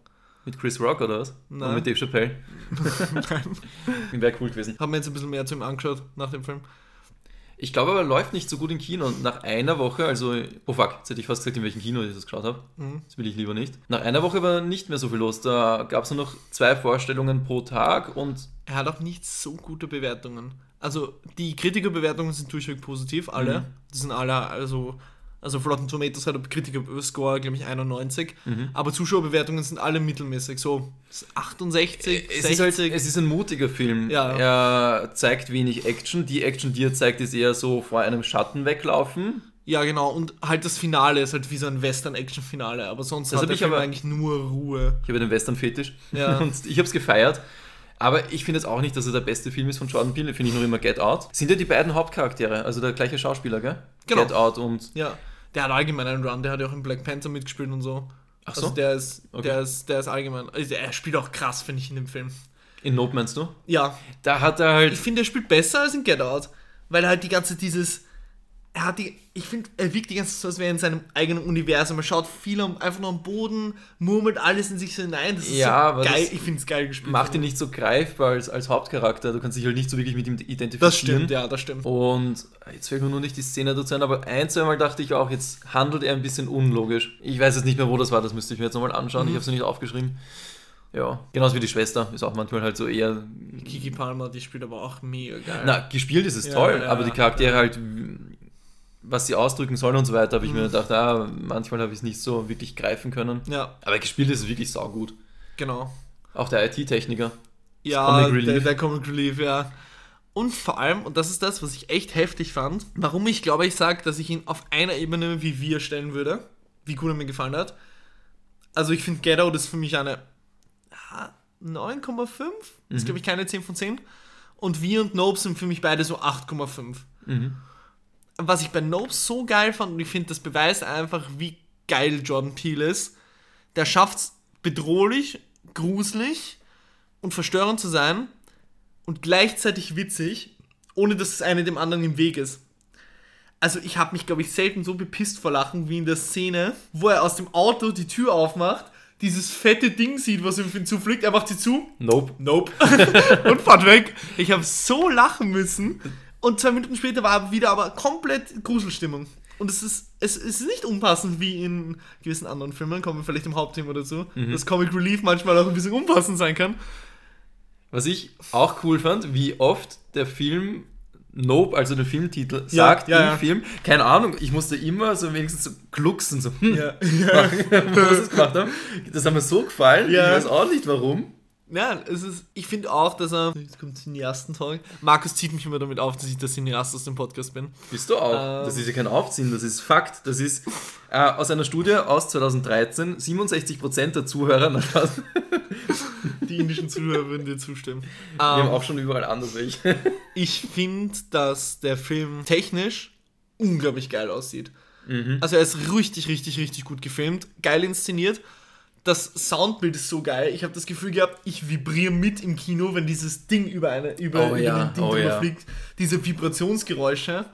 Mit Chris Rock oder was? Nein. Und mit Dave Chappelle. [LAUGHS] Nein. Wäre cool gewesen. Haben wir jetzt ein bisschen mehr zu ihm angeschaut nach dem Film. Ich glaube aber, er läuft nicht so gut im Kino. Und nach einer Woche, also, oh fuck, jetzt hätte ich fast gesagt, in welchem Kino ich das geschaut habe. Mhm. Das will ich lieber nicht. Nach einer Woche war nicht mehr so viel los. Da gab es nur noch zwei Vorstellungen pro Tag und Er hat auch nicht so gute Bewertungen. Also die Kritikerbewertungen sind durchweg positiv, alle. Mhm. Die sind alle, also, also Rotten Tomatoes hat ein Kritiker-Score, glaube ich, 91. Mhm. Aber Zuschauerbewertungen sind alle mittelmäßig, so 68, es 60. ist, halt, es ist ein mutiger Film. Ja. Er zeigt wenig Action. Die Action, die er zeigt, ist eher so vor einem Schatten weglaufen. ja, genau. Und halt das Finale ist halt wie so ein Western-Action-Finale. Aber sonst Das hat hab der ich Film aber- eigentlich nur Ruhe. Ich habe den Western-Fetisch Ja. [LAUGHS] und ich habe es gefeiert. Aber ich finde jetzt auch nicht, dass er der beste Film ist von Jordan Peele. Finde ich noch immer Get Out. Sind ja die beiden Hauptcharaktere, also der gleiche Schauspieler, gell? Genau. Get Out und Ja, der hat allgemein einen Run, der hat ja auch in Black Panther mitgespielt und so. Ach so? Also der ist, Okay. der ist, der ist allgemein. Also er spielt auch krass, finde ich, in dem Film. in Nope meinst du? Ja, Da hat er halt ich finde, er spielt besser als in Get Out. Weil er halt die ganze dieses. Er hat die. Ich finde, er wirkt die ganze Zeit so, als wäre er in seinem eigenen Universum. Er schaut viel am, einfach nur am Boden, murmelt alles in sich so hinein. Das ist Ja, so geil. Ich finde es geil gespielt. macht ihn nicht so greifbar als, als Hauptcharakter. Du kannst dich halt nicht so wirklich mit ihm identifizieren. Das stimmt, ja, das stimmt. Und jetzt fällt mir nur nicht die Szene dazu ein, aber ein, zweimal dachte ich auch, jetzt handelt er ein bisschen unlogisch. Ich weiß jetzt nicht mehr, wo das war, das müsste ich mir jetzt nochmal anschauen. Mhm. Ich habe es nicht aufgeschrieben. Ja, genauso wie die Schwester ist auch manchmal halt so eher. Kiki Palmer, die spielt aber auch mega geil. Na, gespielt ist es Ja, toll, ja, aber die. Charaktere halt, was sie ausdrücken sollen und so weiter, habe ich Mhm. mir gedacht, ah, manchmal habe ich es nicht so wirklich greifen können. Ja, Aber gespielt ist es wirklich saugut. genau. Auch der IT-Techniker. Ja, Comic Relief. Der, der Comic Relief, ja. Und vor allem, und das ist das, was ich echt heftig fand, warum ich glaube, ich sage, dass ich ihn auf einer Ebene wie wir stellen würde, wie gut er mir gefallen hat. Also ich finde Get Out ist für mich eine ah, 9,5, ist glaube ich keine 10 von 10. Und wir und Nope sind für mich beide so 8,5. Mhm. Was ich bei Nope so geil fand, und ich finde, das beweist einfach, wie geil Jordan Peele ist, der schafft es bedrohlich, gruselig und verstörend zu sein und gleichzeitig witzig, ohne dass das eine dem anderen im Weg ist. Also ich habe mich, glaube ich, selten so bepisst vor Lachen wie in der Szene, wo er aus dem Auto die Tür aufmacht, dieses fette Ding sieht, was ihm zufliegt, er macht sie zu, Nope. nope, [LAUGHS] und fährt weg. Ich habe so lachen müssen und zwei Minuten später war wieder aber komplett Gruselstimmung. Und es ist, es ist nicht unpassend wie in gewissen anderen Filmen, kommen wir vielleicht im Hauptthema dazu, dass Comic Relief manchmal auch ein bisschen unpassend sein kann. Was ich auch cool fand, wie oft der Film Nope, also der Filmtitel, Ja, sagt ja, im ja. Film. Keine Ahnung, ich musste immer so wenigstens so glucksen, so, hm, Ja. [LAUGHS] wir das gemacht haben. Das hat mir so gefallen, Ja. ich weiß auch nicht warum. Ja, es ist, ich finde auch, dass er. Jetzt kommt Cineasten-Talk. Markus zieht mich immer damit auf, dass ich der Cineast aus dem Podcast bin. Bist du auch. Ähm. Das ist ja kein Aufziehen, das ist Fakt. Das ist äh, aus einer Studie aus 2013, 67% der Zuhörer, [LAUGHS] Die indischen Zuhörer würden dir zustimmen. wir haben Ähm, auch schon überall anders welche. [LAUGHS] ich finde, dass der Film technisch unglaublich geil aussieht. Mhm. Also er ist richtig, richtig, richtig gut gefilmt, geil inszeniert. Das Soundbild ist so geil. Ich habe das Gefühl gehabt, ich vibriere mit im Kino, wenn dieses Ding über, eine, über, Oh ja, Ding oh drüber ja. fliegt. Diese Vibrationsgeräusche.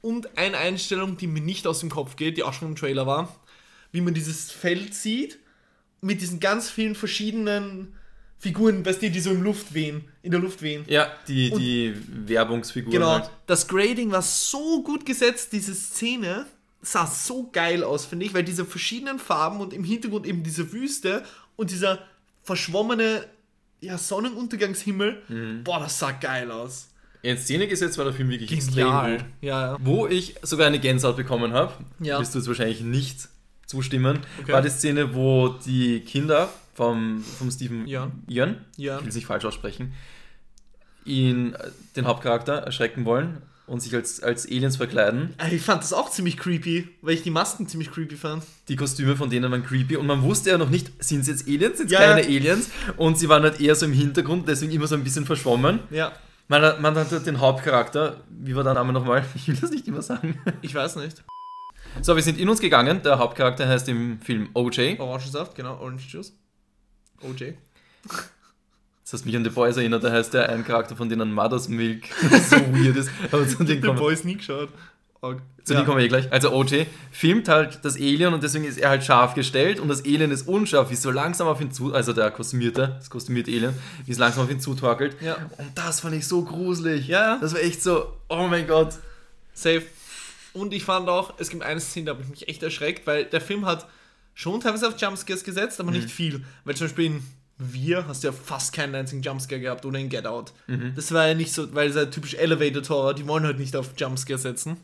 Und eine Einstellung, die mir nicht aus dem Kopf geht, die auch schon im Trailer war, wie man dieses Feld sieht, mit diesen ganz vielen verschiedenen Figuren, weißt du, die so im Luft wehen, in der Luft wehen. Ja, die, die Werbungsfiguren Genau. halt. Das Grading war so gut gesetzt, diese Szene sah so geil aus, finde ich, weil diese verschiedenen Farben und im Hintergrund eben diese Wüste und dieser verschwommene ja, Sonnenuntergangshimmel, Mhm. boah, das sah geil aus. In Szene gesetzt war der Film wirklich extrem Genial. gut. Ja, ja. Wo ich sogar eine Gänsehaut bekommen habe, Ja. wirst du jetzt wahrscheinlich nicht zustimmen, Okay. war die Szene, wo die Kinder vom, vom Stephen Jan. Jan, Ja. ich will es nicht falsch aussprechen, ihn, äh, den Hauptcharakter, erschrecken wollen und sich als, als Aliens verkleiden. Ich fand das auch ziemlich creepy, weil ich die Masken ziemlich creepy fand. Die Kostüme von denen waren creepy und man wusste ja noch nicht, sind es jetzt Aliens, sind es Ja, keine. Aliens und sie waren halt eher so im Hintergrund, deswegen immer so ein bisschen verschwommen. Ja, Man, hat- man hatte den Hauptcharakter, wie war der Name nochmal? Ich will das nicht immer sagen. ich weiß nicht. So, wir sind in uns gegangen. Der Hauptcharakter heißt im Film OJ. Orangensaft, genau, Orange Juice. OJ. Das hast mich an The Boys erinnert, da heißt der ein Charakter von denen Mother's Milk [LAUGHS] so weird ist. Aber zu The dem kommen, Boys nie geschaut. Arg. zu Ja. dem kommen wir eh gleich. Also OJ filmt halt das Alien und deswegen ist er halt scharf gestellt und das Alien ist unscharf, wie es so langsam auf ihn zu, also der kostümierte, das kostümierte Alien, wie es langsam auf ihn zutorkelt. Ja. Und das fand ich so gruselig. Ja. Das war echt so, oh mein Gott. Safe. Und ich fand auch, es gibt eine Szene, da habe ich mich echt erschreckt, weil der Film hat schon teilweise auf Jumpscares gesetzt, aber nicht viel. Weil zum Beispiel in Wir hast ja fast keinen einzigen Jumpscare gehabt oder in Get Out. Das war ja nicht so, weil es ja typisch Elevated Horror, die wollen halt nicht auf Jumpscare setzen.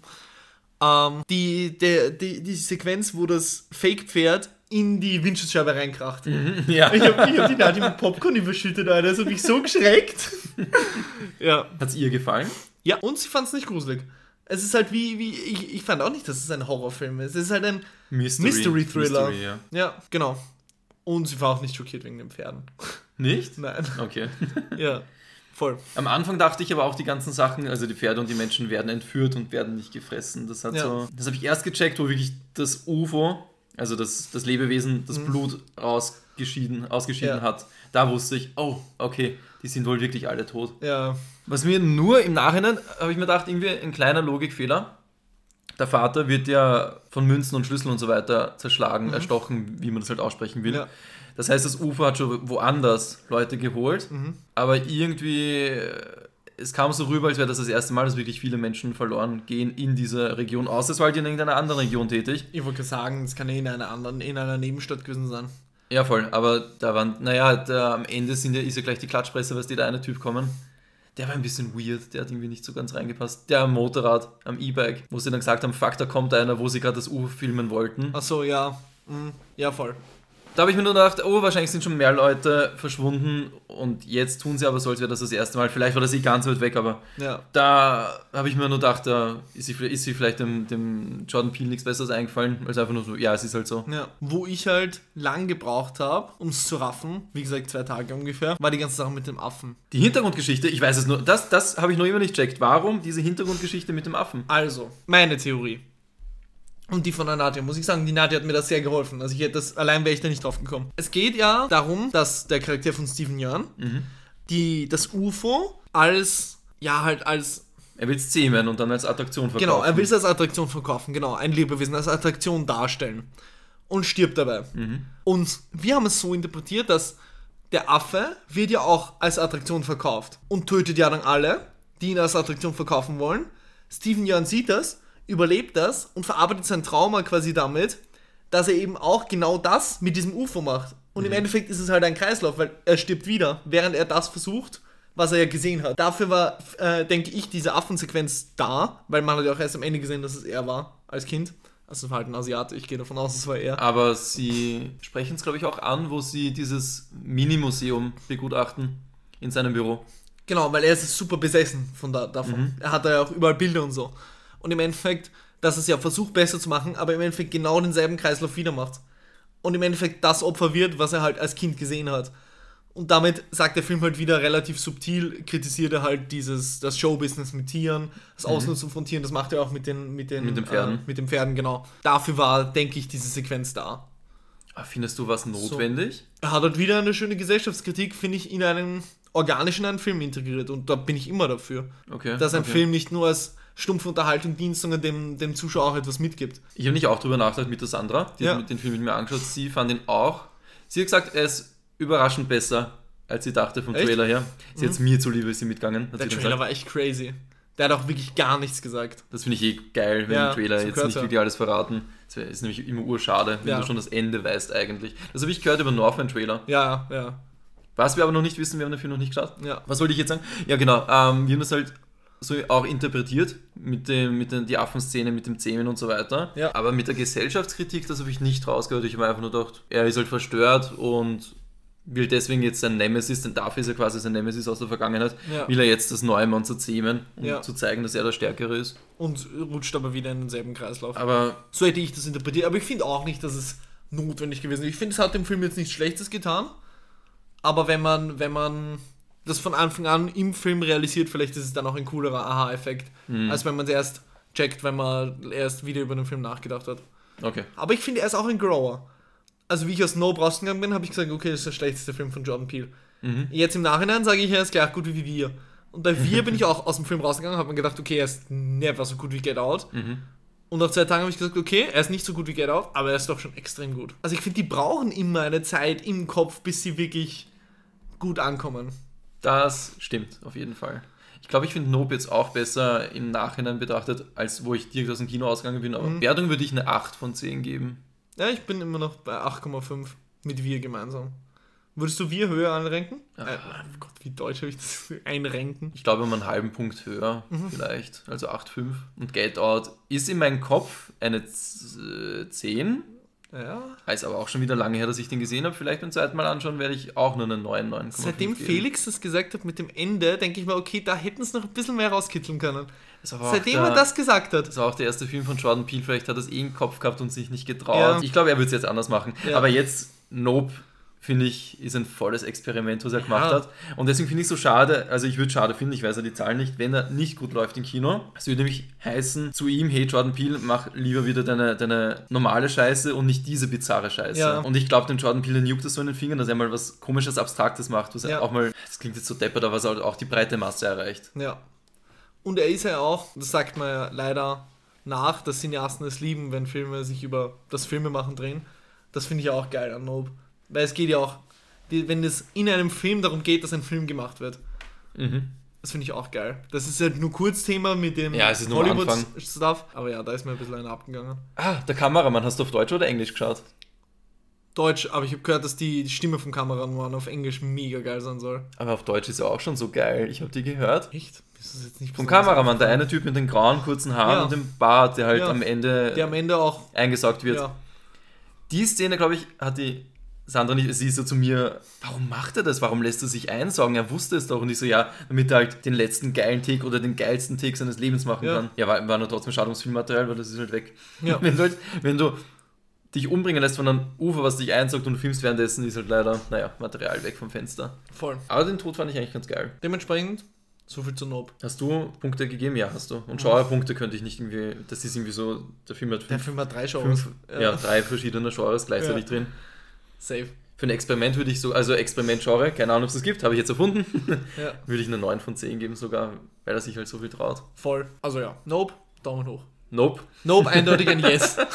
Ähm, die, der, die, die Sequenz, wo das Fake-Pferd in die Windschutzscheibe reinkracht. [LAUGHS] Ja. Ich habe hab die Nadine mit Popcorn überschüttet, Alter. Das hat mich so geschreckt. [LAUGHS] ja. Hat es ihr gefallen? Ja, und sie fand es nicht gruselig. Es ist halt wie, wie ich, ich fand auch nicht, dass es ein Horrorfilm ist. Es ist halt ein Mystery. Mystery Thriller. Mystery, ja. ja, genau. Und sie war auch nicht schockiert wegen den Pferden. [LAUGHS] Nicht? Nein. Okay. [LAUGHS] Ja, voll. Am Anfang dachte ich aber auch die ganzen Sachen, also die Pferde und die Menschen werden entführt und werden nicht gefressen. Das hat Ja. so. Das habe ich erst gecheckt, wo wirklich das UFO, also das, das Lebewesen, das Blut ausgeschieden, ausgeschieden Mhm. Ja. hat. Da wusste ich, oh, okay, die sind wohl wirklich alle tot. Ja, Was mir nur im Nachhinein, habe ich mir gedacht, irgendwie ein kleiner Logikfehler. Der Vater wird ja von Münzen und Schlüsseln und so weiter zerschlagen, erstochen, wie man das halt aussprechen will. Mhm. Ja. Das heißt, das UFO hat schon woanders Leute geholt, Mhm. aber irgendwie, äh, es kam so rüber, als wäre das das erste Mal, dass wirklich viele Menschen verloren gehen in dieser Region, außer es war halt in irgendeiner anderen Region tätig. ich wollte sagen, es kann ja in einer anderen, in einer Nebenstadt gewesen sein. Ja, voll, aber da waren, naja, da, am Ende sind ja, ist ja gleich die Klatschpresse, was die da eine Typ kommen. Der war ein bisschen weird, der hat irgendwie nicht so ganz reingepasst. Der am Motorrad, am E-Bike, wo sie dann gesagt haben, fuck, da kommt einer, wo sie gerade das UFO filmen wollten. Ach so, ja. Mhm. Ja, voll. Da habe ich mir nur gedacht, oh, wahrscheinlich sind schon mehr Leute verschwunden und jetzt tun sie aber so, als wäre das das erste Mal. Vielleicht war das eh ganz weit weg, aber Ja. da habe ich mir nur gedacht, da ist sie, ist sie vielleicht dem, dem Jordan Peele nichts Besseres eingefallen, als einfach nur so, ja, es ist halt so. Ja, wo ich halt lang gebraucht habe, um es zu raffen, wie gesagt zwei Tage ungefähr, war die ganze Sache mit dem Affen. Die Hintergrundgeschichte, ich weiß es nur, das, das habe ich noch immer nicht checkt. Warum diese Hintergrundgeschichte mit dem Affen? Also, meine Theorie. Und die von der Nadja, muss ich sagen, die Nadja hat mir das sehr geholfen. Also ich hätte das, allein wäre ich da nicht drauf gekommen. Es geht ja darum, dass der Charakter von Steven Yeun die, das UFO als, ja halt als, Er will es zähmen und dann als Attraktion verkaufen. genau, er will es als Attraktion verkaufen, genau, ein Lebewesen als Attraktion darstellen. Und stirbt dabei. Und wir haben es so interpretiert, dass der Affe wird ja auch als Attraktion verkauft und tötet ja dann alle, die ihn als Attraktion verkaufen wollen. Steven Yeun sieht das, überlebt das und verarbeitet sein Trauma quasi damit, dass er eben auch genau das mit diesem UFO macht. Und im Endeffekt ist es halt ein Kreislauf, weil er stirbt wieder, während er das versucht, was er ja gesehen hat. Dafür war, äh, denke ich, diese Affensequenz da, weil man hat ja auch erst am Ende gesehen, dass es er war, als Kind. Also halt ein Asiate, ich gehe davon aus, es war er. Aber sie sprechen es, glaube ich, auch an, wo sie dieses Mini-Museum begutachten in seinem Büro. Genau, weil er ist super besessen von da, davon. Er hat da ja auch überall Bilder und so. Und im Endeffekt, dass er es ja versucht besser zu machen, aber im Endeffekt genau denselben Kreislauf wieder macht. Und im Endeffekt das Opfer wird, was er halt als Kind gesehen hat. Und damit sagt der Film halt wieder relativ subtil, kritisiert er halt dieses, das Showbusiness mit Tieren, das Ausnutzen von Tieren, das macht er auch mit den, mit den, Mit den Pferden. Äh, mit den Pferden, genau. Dafür war, denke ich, diese Sequenz da. Ah, Findest du was notwendig? Er hat halt wieder eine schöne Gesellschaftskritik, finde ich, in einen organisch in einen Film integriert. Und da bin ich immer dafür. Okay. dass ein okay. Film nicht nur als stumpfe Unterhaltung dient, sondern dem, dem Zuschauer auch etwas mitgibt. Ich habe nicht auch drüber nachgedacht mit der Sandra, die Ja. hat den Film mit mir angeschaut. Sie fand ihn auch. Sie hat gesagt, er ist überraschend besser, als sie dachte vom Echt? Mhm. Trailer her. Sie hat es mir zuliebe, ist sie mitgegangen. Der Trailer gesagt. war echt crazy. Der hat auch wirklich gar nichts gesagt. Das finde ich eh geil, wenn Ja, im Trailer jetzt nicht wirklich alles verraten. Das ist nämlich immer urschade, wenn Ja. du schon das Ende weißt eigentlich. Das habe ich gehört über Northman-Trailer. Ja, ja, Was wir aber noch nicht wissen, wir haben den Film noch nicht geschaut. ja. Was wollte ich jetzt sagen? Ja, genau. Ähm, wir haben das halt so auch interpretiert mit dem mit den die Affenszene mit dem Zähmen und so weiter. Ja. Aber mit der Gesellschaftskritik, das habe ich nicht rausgehört. Ich habe einfach nur gedacht, er ist halt verstört und will deswegen jetzt sein Nemesis, denn dafür ist er quasi sein Nemesis aus der Vergangenheit, Ja. will er jetzt das neue Monster zähmen, um Ja. zu zeigen, dass er der Stärkere ist. Und rutscht aber wieder in denselben Kreislauf. Aber So hätte ich das interpretiert. Aber ich finde auch nicht, dass es notwendig gewesen ist. Ich finde, es hat dem Film jetzt nichts Schlechtes getan. Aber wenn man, wenn man das von Anfang an im Film realisiert, vielleicht ist es dann auch ein coolerer Aha-Effekt, als wenn man es erst checkt, wenn man erst wieder über den Film nachgedacht hat. okay. Aber ich finde, er ist auch ein Grower. Also wie ich aus Nope rausgegangen bin, habe ich gesagt, okay, das ist der schlechteste Film von Jordan Peele. Jetzt im Nachhinein sage ich, er ist gleich gut wie Wir. Und bei Wir bin ich auch aus dem Film rausgegangen, habe mir gedacht, okay, er ist never so gut wie Get Out. Und nach zwei Tagen habe ich gesagt, okay, er ist nicht so gut wie Get Out, aber er ist doch schon extrem gut. Also ich finde, die brauchen immer eine Zeit im Kopf, bis sie wirklich gut ankommen. Das stimmt, auf jeden Fall. Ich glaube, ich finde Nope jetzt auch besser im Nachhinein betrachtet, als wo ich direkt aus dem Kino ausgegangen bin. Aber Mhm. Wertung würde ich eine 8 von 10 geben. Ja, ich bin immer noch bei 8,5 mit wir gemeinsam. Würdest du wir höher anrenken? Ah. Äh, oh Gott, wie deutsch habe ich das [LAUGHS] einrenken? Ich glaube, um einen halben Punkt höher Mhm. vielleicht. Also 8,5. Und Get Out ist in meinem Kopf eine Z- äh, 10. Ja. Ist aber auch schon wieder lange her, dass ich den gesehen habe. Vielleicht beim zweiten Mal anschauen werde ich auch nur einen 9, 9,5 Seitdem geben. Felix das gesagt hat mit dem Ende, denke ich mir, okay, da hätten sie noch ein bisschen mehr rauskitzeln können. Seitdem der- er das gesagt hat. Das war auch der erste Film von Jordan Peele. Vielleicht hat er es eh im Kopf gehabt und sich nicht getraut. Ja. Ich glaube, er würde es jetzt anders machen. Ja. Aber jetzt, Nope, finde ich, ist ein volles Experiment, was er gemacht Ja. hat. Und deswegen finde ich es so schade, also ich würde schade finden, ich weiß ja die Zahlen nicht, wenn er nicht gut läuft im Kino. Das würde nämlich heißen, zu ihm, hey Jordan Peele, mach lieber wieder deine, deine normale Scheiße und nicht diese bizarre Scheiße. Ja. Und ich glaube, dem Jordan Peele juckt das so in den Fingern, dass er mal was komisches, Abstraktes macht, was Ja. er auch mal, das klingt jetzt so deppert, aber was halt auch die breite Masse erreicht. Ja. Und er ist ja auch, das sagt man ja leider nach, dass Cineasten es lieben, wenn Filme sich über das Filmemachen drehen. Das finde ich auch geil an Nope. Weil es geht ja auch, wenn es in einem Film darum geht, dass ein Film gemacht wird. Mhm. Das finde ich auch geil. Das ist halt nur Kurzthema mit dem Ja, es ist. Hollywood-Stuff. Aber ja, da ist mir ein bisschen einer abgegangen. Ah, der Kameramann, hast du auf Deutsch oder Englisch geschaut? Deutsch, aber ich habe gehört, dass die Stimme vom Kameramann auf Englisch mega geil sein soll. Aber auf Deutsch ist er auch schon so geil. Ich habe die gehört. Echt? Vom Kameramann, der eine Typ mit den grauen kurzen Haaren Ja. und dem Bart, der halt Ja. am Ende Der am Ende auch. eingesaugt wird. Ja. Die Szene, glaube ich, hat die Sandra nicht, sie ist so zu mir, warum macht er das? Warum lässt er sich einsaugen? Er wusste es doch. Und ich so, ja, damit er halt den letzten geilen Take oder den geilsten Take seines Lebens machen Ja. kann. Ja, war, war nur trotzdem schade ums Filmmaterial, weil das ist halt weg. Ja. [LAUGHS] Wenn, du halt, wenn du dich umbringen lässt von einem Ufer, was dich einsaugt und du filmst währenddessen, ist halt leider, naja, Material weg vom Fenster. Voll. Aber den Tod fand ich eigentlich ganz geil. Dementsprechend, so viel zu Nope. Hast du Punkte gegeben? Ja, hast du. Und Genrepunkte könnte ich nicht irgendwie, das ist irgendwie so, der Film hat Der fünf, Film hat drei Genres. fünf ja. drei verschiedene Genres gleichzeitig Ja. drin. Safe. Für ein Experiment würde ich so, also Experiment-Genre, keine Ahnung, ob es das gibt, habe ich jetzt erfunden, [LAUGHS] Ja. würde ich eine 9 von 10 geben sogar, weil er sich halt so viel traut. Voll. Also ja, Nope, Daumen hoch. Nope. Nope, eindeutig ein Yes. [LAUGHS]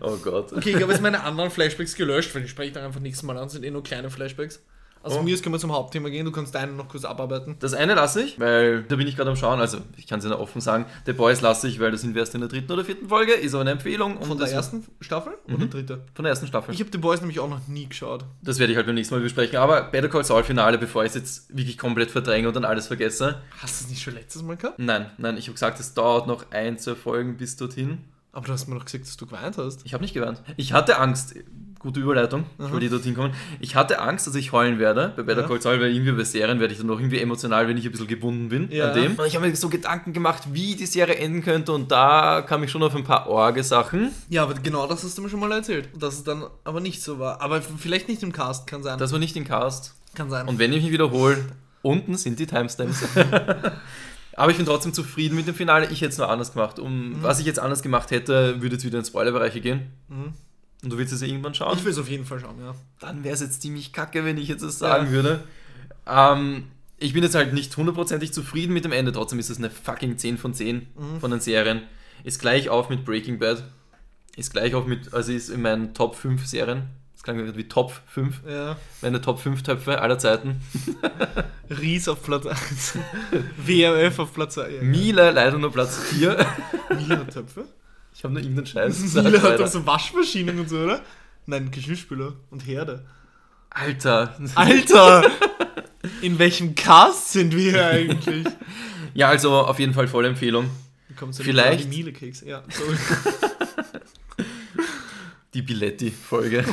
Oh Gott. Okay, ich habe jetzt meine anderen Flashbacks gelöscht, weil ich spreche dann einfach nächstes Mal an, sind eh nur kleine Flashbacks. Also Oh. von mir aus können wir zum Hauptthema gehen, du kannst deinen noch kurz abarbeiten. Das eine lasse ich, weil da bin ich gerade am Schauen, also ich kann es ja offen sagen, The Boys lasse ich, weil da sind wir erst in der dritten oder vierten Folge, ist aber eine Empfehlung. und Von der ersten Staffel oder dritte? Von der ersten Staffel. Ich habe The Boys nämlich auch noch nie geschaut. Das werde ich halt beim nächsten Mal besprechen. Aber Better Call Saul Finale, bevor ich es jetzt wirklich komplett verdränge und dann alles vergesse. Hast du es nicht schon letztes Mal gehabt? Nein, nein, ich habe gesagt, es dauert noch ein, zwei Folgen bis dorthin. Aber du hast mir doch gesagt, dass du geweint hast. Ich habe nicht gewarnt. Ich hatte Angst. Gute Überleitung. Ich Aha. wollte eh dorthin kommen. Ich hatte Angst, dass ich heulen werde bei Better Ja. Call Saul, weil irgendwie bei Serien werde ich dann noch irgendwie emotional, wenn ich ein bisschen gebunden bin Ja. an dem. Und ich habe mir so Gedanken gemacht, wie die Serie enden könnte und da kam ich schon auf ein paar Orge-Sachen. Ja, aber genau das hast du mir schon mal erzählt. Dass es dann aber nicht so war. Aber vielleicht nicht im Cast, kann sein. Das war nicht in Cast. kann sein. Und wenn ich mich wiederhole, unten sind die Timestamps. [LAUGHS] Aber ich bin trotzdem zufrieden mit dem Finale. Ich hätte es nur anders gemacht. Um was ich jetzt anders gemacht hätte, würde jetzt wieder in Spoilerbereiche gehen. Mhm. Und du willst es ja irgendwann schauen. Ich will es auf jeden Fall schauen, ja. Dann wäre es jetzt ziemlich kacke, wenn ich jetzt das sagen Ja. würde. Ähm, ich bin jetzt halt nicht hundertprozentig zufrieden mit dem Ende. Trotzdem ist es eine fucking 10 von 10 Mhm. von den Serien. Ist gleich auf mit Breaking Bad. Ist gleich auf mit, also ist in meinen Top 5 Serien. Das klang wie Top 5. Ja. Meine Top 5 Töpfe aller Zeiten. [LAUGHS] Ries auf Platz 1. WMF auf Platz [LAUGHS] 1. Ja. Miele leider nur Platz 4. Miele Töpfe? Ich habe nur irgendeinen Scheiß gesagt. Miele hat doch so Waschmaschinen und so, oder? Nein, Geschirrspüler und Herde. Alter. Alter! [LAUGHS] In welchem Cast sind wir eigentlich? [LAUGHS] Ja, also auf jeden Fall volle Empfehlung. Wie kommst du Vielleicht- Die Miele-Keks. Ja, sorry. [LAUGHS] Die Biletti-Folge.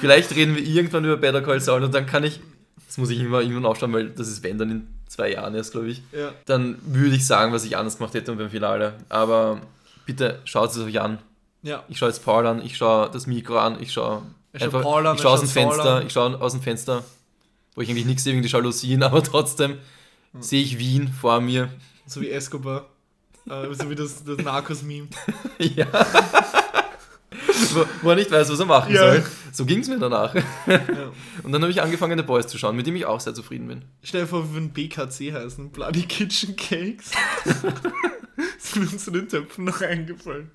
Vielleicht reden wir irgendwann über Better Call Saul und dann kann ich, das muss ich immer irgendwann aufschauen, weil das ist wenn dann in zwei Jahren erst, glaube ich. Ja. Dann würde ich sagen, was ich anders gemacht hätte beim Finale. Aber bitte schaut es euch an. Ja. Ich schaue jetzt Paul an, ich schaue das Mikro an, ich schaue schaut einfach, Paul an, ich schaue aus dem Fenster, an. ich schaue aus dem Fenster, wo ich eigentlich nichts sehe wegen die Jalousien, [LAUGHS] aber trotzdem Hm. sehe ich Wien vor mir. So wie Escobar. Äh, so wie das, das Narcos-Meme. [LAUGHS] Ja. Wo, wo er nicht weiß, was er machen Ja. soll. So ging es mir danach. Ja. Und dann habe ich angefangen, The Boys zu schauen, mit dem ich auch sehr zufrieden bin. Stell dir vor, wir würden BKC heißen. Bloody Kitchen Cakes. Sind uns zu den Töpfen noch eingefallen.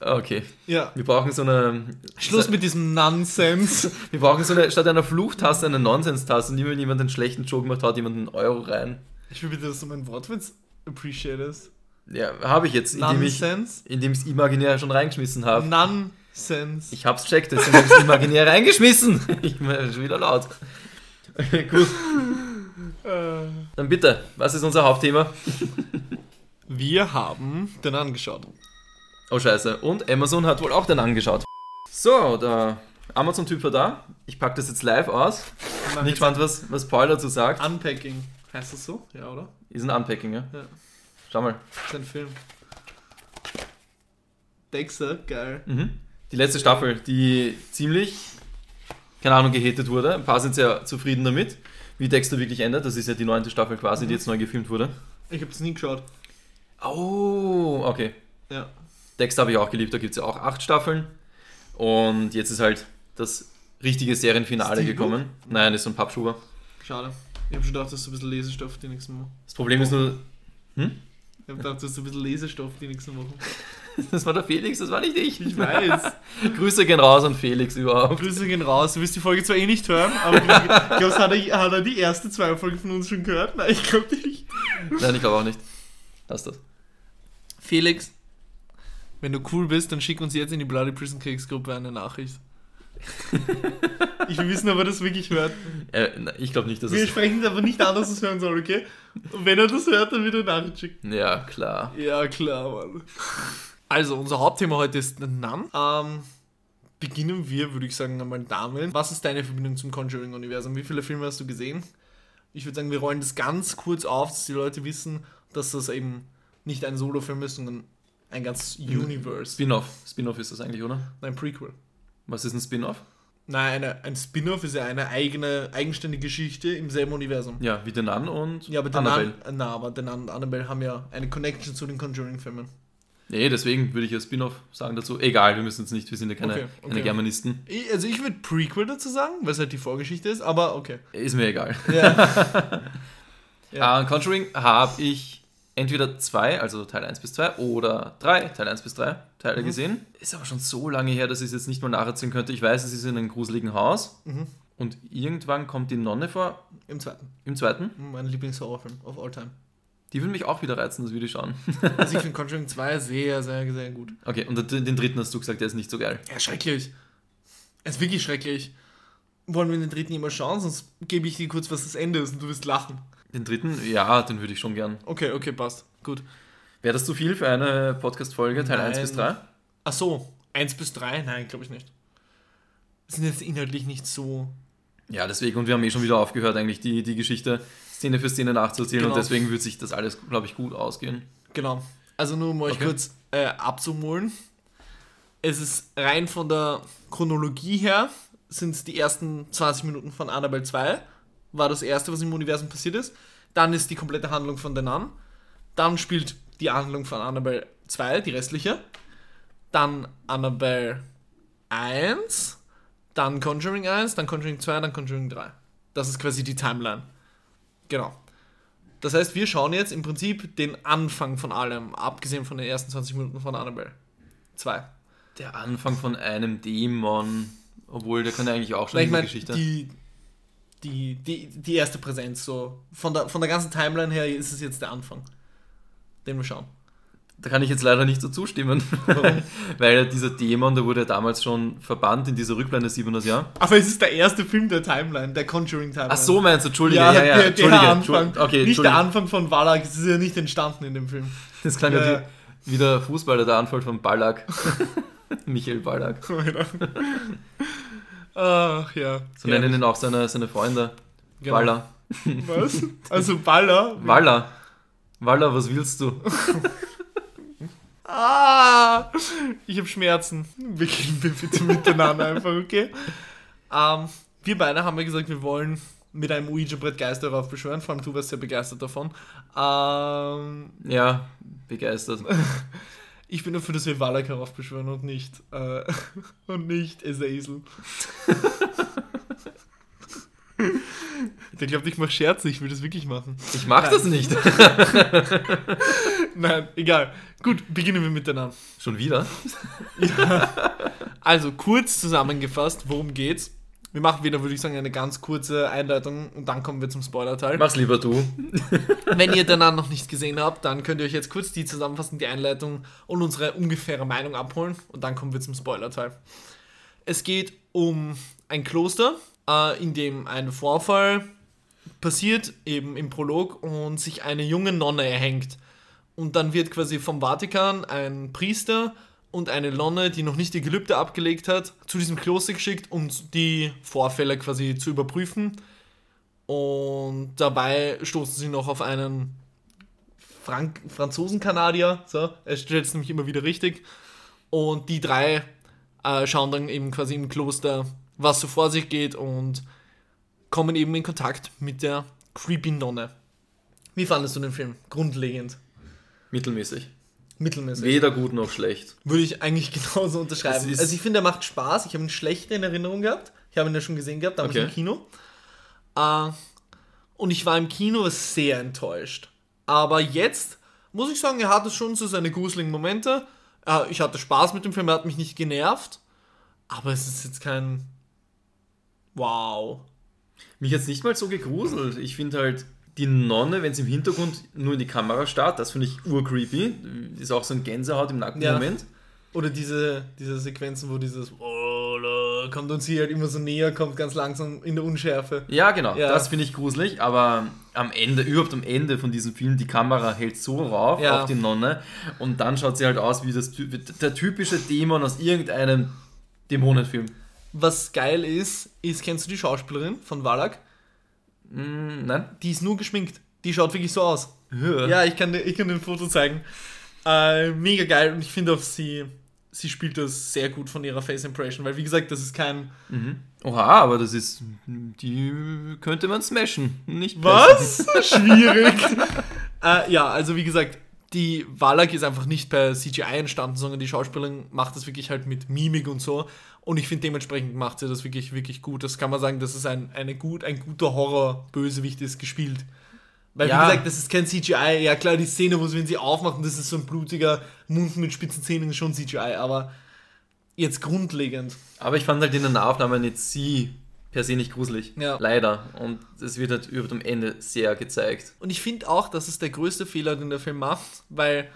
Okay. Ja. Wir brauchen so eine. Schluss mit diesem Nonsense. Wir brauchen so eine, statt einer Fluchtaste eine Nonsens-Taste. Und immer wenn jemand einen schlechten Joke macht, haut jemand einen Euro rein. Ich will bitte, dass du mein Wortwitz appreciatest. Ja, habe ich jetzt, indem ich Nonsense. indem ich es imaginär schon reingeschmissen habe. Nonsense. Ich hab's checkt, deswegen habe ich es imaginär reingeschmissen. [LAUGHS] Ich bin schon wieder laut. [LAUGHS] Gut, Äh, dann bitte, was ist unser Hauptthema? wir haben den angeschaut. Oh scheiße, und Amazon hat wohl auch den angeschaut. So, der Amazon-Typ war da. Ich packe das jetzt live aus. Bin gespannt, was, was Paul dazu sagt. Unpacking. Heißt das so? Ja, oder? Ist ein Unpacking, ja? Ja. Schau mal. Das ist ein Film. Dexter, geil. Mhm. Die letzte Staffel, die ziemlich, keine Ahnung, gehatet wurde. Ein paar sind sehr zufrieden damit, wie Dexter wirklich endet. Das ist ja die neunte Staffel quasi, die jetzt neu gefilmt wurde. Ich habe das nie geschaut. Oh, okay. Ja. Dexter habe ich auch geliebt, da gibt es ja auch acht Staffeln. Und jetzt ist halt das richtige Serienfinale Ist die gekommen. Nein, ist so ein Pappschuber. Schade. Ich habe schon gedacht, das ist ein bisschen Lesestoff die nächsten Wochen. Das Problem ist nur, Ich habe gedacht, das ist ein bisschen Lesestoff die nächsten Wochen. [LAUGHS] das war der Felix, das war nicht ich. Ich weiß. [LAUGHS] Grüße gehen raus an Felix überhaupt. Grüße gehen raus. Du wirst die Folge zwar eh nicht hören, aber ich glaube, hat, er- hat er die erste zwei Folgen von uns schon gehört? Nein, ich glaube nicht. Nein, ich glaube auch nicht. Lass das. Felix, wenn du cool bist, dann schick uns jetzt in die Bloody Prison Cakes Gruppe eine Nachricht. [LAUGHS] ich will wissen, ob er das wirklich hört. Äh, na, ich glaube nicht, dass Wir es. sprechen aber nicht an, dass er es hören soll, okay? Und wenn er das hört, dann wird er Nachricht schicken. Ja, klar. Ja, klar, Mann. Also, unser Hauptthema heute ist Nan. Ähm, beginnen wir, würde ich sagen, einmal damit. Was ist deine Verbindung zum Conjuring-Universum? Wie viele Filme hast du gesehen? Ich würde sagen, wir rollen das ganz kurz auf, dass die Leute wissen, dass das eben nicht ein Solo-Film ist, sondern ein ganz Universe. Spin-off. Spin-off ist das eigentlich, oder? Ein Prequel. Was ist ein Spin-off? Nein, eine, ein Spin-off ist ja eine eigene, eigenständige Geschichte im selben Universum. Ja, wie den Nan und Ja, aber den Annabelle. An, na, aber den An Annabelle haben ja eine Connection zu den Conjuring-Filmen. Nee, deswegen würde ich ja Spin-off sagen dazu. Egal, wir müssen jetzt nicht, wir sind ja keine, Okay, keine okay. Germanisten. Ich- Also ich würde Prequel dazu sagen, weil es halt die Vorgeschichte ist, aber okay. Ist mir egal. Ja. [LAUGHS] Ja. Ah, Conjuring habe ich entweder zwei, also Teil 1 bis 2, oder drei, Teil 1 bis 3 Teile Mhm. gesehen. Ist aber schon so lange her, dass ich es jetzt nicht mal nacherzählen könnte. Ich weiß, es ist in einem gruseligen Haus Mhm. und irgendwann kommt die Nonne vor, Im zweiten. im zweiten. Mein Lieblingshorrorfilm of all time. Die würde mich auch wieder reizen, das ich schauen. [LAUGHS] Also ich finde Conjuring 2 sehr, sehr, sehr gut. Okay, und den dritten hast du gesagt, der ist nicht so geil. Ja, schrecklich. Es ist wirklich schrecklich. Wollen wir den dritten immer schauen, sonst gebe ich dir kurz, was das Ende ist und du wirst lachen. Den dritten, ja, den würde ich schon gern. Okay, okay, passt. Gut. Wäre das zu viel für eine Podcast-Folge, Teil 1 bis 3? Ach so, 1 bis 3? Nein, glaube ich nicht. Sind jetzt inhaltlich nicht so. Ja, deswegen, und wir haben eh schon wieder aufgehört, eigentlich die, die Geschichte Szene für Szene nachzuziehen Genau. und deswegen wird sich das alles, glaube ich, gut ausgehen. Genau. Also nur um euch Okay. kurz äh, abzuholen. Es ist rein von der Chronologie her, sind es die ersten 20 Minuten von Annabelle 2. War das erste, was im Universum passiert ist. Dann ist die komplette Handlung von The Nun. Dann spielt die Handlung von Annabelle 2, die restliche. Dann Annabelle 1. Dann Conjuring 1, dann Conjuring 2, dann Conjuring 3. Das ist quasi die Timeline. Genau. Das heißt, wir schauen jetzt im Prinzip den Anfang von allem, abgesehen von den ersten 20 Minuten von Annabelle 2. Der Anfang von einem Dämon, obwohl der kann ja eigentlich auch schon Weil ich in die meine, Geschichte. die, die, die, die erste Präsenz, so von der, von der ganzen Timeline her ist es jetzt der Anfang, den wir schauen. Da kann ich jetzt leider nicht so zustimmen, [LAUGHS] weil ja dieser Dämon, der wurde ja damals schon verbannt in dieser Rückblende 700 Jahr. Aber es ist der erste Film der Timeline, der Conjuring Timeline. Ach so, meinst du, Entschuldige, ja, ja, ja, der, Entschuldige, der Anfang. okay, nicht der Anfang von Wallach, es ist ja nicht entstanden in dem Film. Das klang Ja. ja wie, wie der Fußballer, der Anfall von Ballack. [LAUGHS] Michael Ballack. Ach ja. So nennen ihn auch seine, seine Freunde. Genau. Baller. Was? Also Baller? Waller. Waller, was willst du? [LAUGHS] Ah, ich habe Schmerzen. Wir bitte miteinander einfach, okay? Ähm, wir beide haben ja gesagt, wir wollen mit einem Ouija-Brett Geister raufbeschwören. Vor allem du warst sehr begeistert davon. Ähm, Ja, begeistert. [LAUGHS] ich bin dafür, dass wir Wallach heraufbeschwören und nicht, äh, [LAUGHS] und nicht Azazel. Der glaubt, ich mache Scherze, ich will das wirklich machen. Ich mach Nein. das nicht. [LAUGHS] Nein, egal. Gut, beginnen wir miteinander. Schon wieder? Also, kurz zusammengefasst, worum geht's? Wir machen wieder, würde ich sagen, eine ganz kurze Einleitung und dann kommen wir zum Spoiler-Teil. Mach's lieber du. [LAUGHS] Wenn ihr danach noch nicht gesehen habt, dann könnt ihr euch jetzt kurz die Zusammenfassung, die Einleitung und unsere ungefähre Meinung abholen und dann kommen wir zum Spoiler-Teil. Es geht um ein Kloster, äh, in dem ein Vorfall passiert, eben im Prolog, und sich eine junge Nonne erhängt. Und dann wird quasi vom Vatikan ein Priester und eine Nonne, die noch nicht die Gelübde abgelegt hat, zu diesem Kloster geschickt, um die Vorfälle quasi zu überprüfen. Und dabei stoßen sie noch auf einen Frank Franzosen-Kanadier. So, er stellt es nämlich immer wieder richtig. Und die drei äh, schauen dann eben quasi im Kloster, was so vor sich geht und kommen eben in Kontakt mit der creepy Nonne. Wie fandest du den Film? Grundlegend. Mittelmäßig. Mittelmäßig. Weder gut noch schlecht. Würde ich eigentlich [LAUGHS] genauso unterschreiben. Also ich finde, er macht Spaß. Ich habe ihn schlecht in Erinnerung gehabt. Ich habe ihn ja schon gesehen gehabt, damals Okay. im Kino. Äh, und ich war im Kino sehr enttäuscht. Aber jetzt muss ich sagen, er hatte schon so seine gruseligen Momente. Äh, ich hatte Spaß mit dem Film, er hat mich nicht genervt. Aber es ist jetzt kein Wow. Mich jetzt nicht mal so gegruselt. Ich finde halt die Nonne, wenn sie im Hintergrund nur in die Kamera starrt, das finde ich urcreepy. Ist auch so ein Gänsehaut im nackten Ja. Moment. Oder diese, diese Sequenzen, wo dieses oh, la, kommt und sie halt immer so näher kommt, ganz langsam in der Unschärfe. Ja, genau. Ja. Das finde ich gruselig, aber am Ende, überhaupt am Ende von diesem Film, die Kamera hält so rauf Ja. auf die Nonne und dann schaut sie halt aus wie das, der typische Dämon aus irgendeinem Dämonenfilm. Was geil ist, ist, kennst du die Schauspielerin von Wallach? Mm, nein? Die ist nur geschminkt. Die schaut wirklich so aus. Ja. Ja, ich kann, dir- ich kann dir ein Foto zeigen. Äh, mega geil und ich finde auch, sie, sie spielt das sehr gut von ihrer Face Impression, weil wie gesagt, das ist kein. Oha, aber das ist, die könnte man smashen, nicht Was? Schwierig. [LAUGHS] äh, ja, also wie gesagt, die Wallach ist einfach nicht per CGI entstanden, sondern die Schauspielerin macht das wirklich halt mit Mimik und so. Und ich finde, dementsprechend macht sie das wirklich, wirklich gut. Das kann man sagen, dass es ein, eine gut, ein guter Horror-Bösewicht ist, gespielt. Weil, Ja. wie gesagt, das ist kein CGI. Ja, klar, die Szene, wo sie, wenn sie aufmachen, das ist so ein blutiger Mund mit spitzen Zähnen, ist schon CGI. Aber jetzt grundlegend. Aber ich fand halt in der Nahaufnahme jetzt sie per se nicht gruselig. Ja. Leider. Und es wird halt über am Ende sehr gezeigt. Und ich finde auch, das ist der größte Fehler, den der Film macht, weil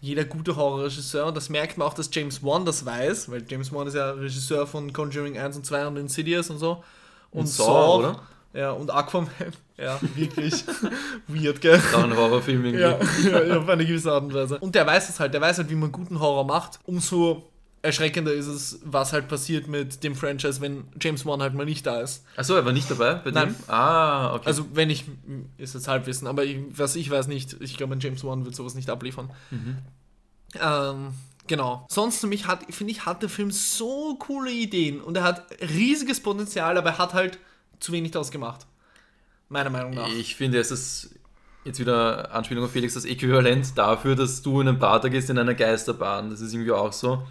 jeder gute Horrorregisseur, und das merkt man auch, dass James Wan das weiß, weil James Wan ist ja Regisseur von Conjuring 1 und 2 und Insidious und so. Und, Saw, oder? Ja, und Aquaman. [LAUGHS] Ja, wirklich. [LAUGHS] Weird, gell? Auch ein Horrorfilm irgendwie. Ja, ja, [LAUGHS] ja, auf eine gewisse Art und Weise. Und der weiß es halt, der weiß halt, wie man guten Horror macht. Umso erschreckender ist es, was halt passiert mit dem Franchise, wenn James Wan halt mal nicht da ist. Achso, er war nicht dabei bei Nein. dem? Ah, okay. Also, wenn ich, ist jetzt Halbwissen, aber ich, was ich weiß nicht, ich glaube, ein James Wan wird sowas nicht abliefern. Ähm, genau. Sonst nämlich hat, finde ich, hat der Film so coole Ideen und er hat riesiges Potenzial, aber er hat halt zu wenig daraus gemacht. Meiner Meinung nach. Ich finde, es ist jetzt wieder Anspielung auf Felix, das Äquivalent dafür, dass du in einen Pater gehst in einer Geisterbahn. Das ist irgendwie auch so.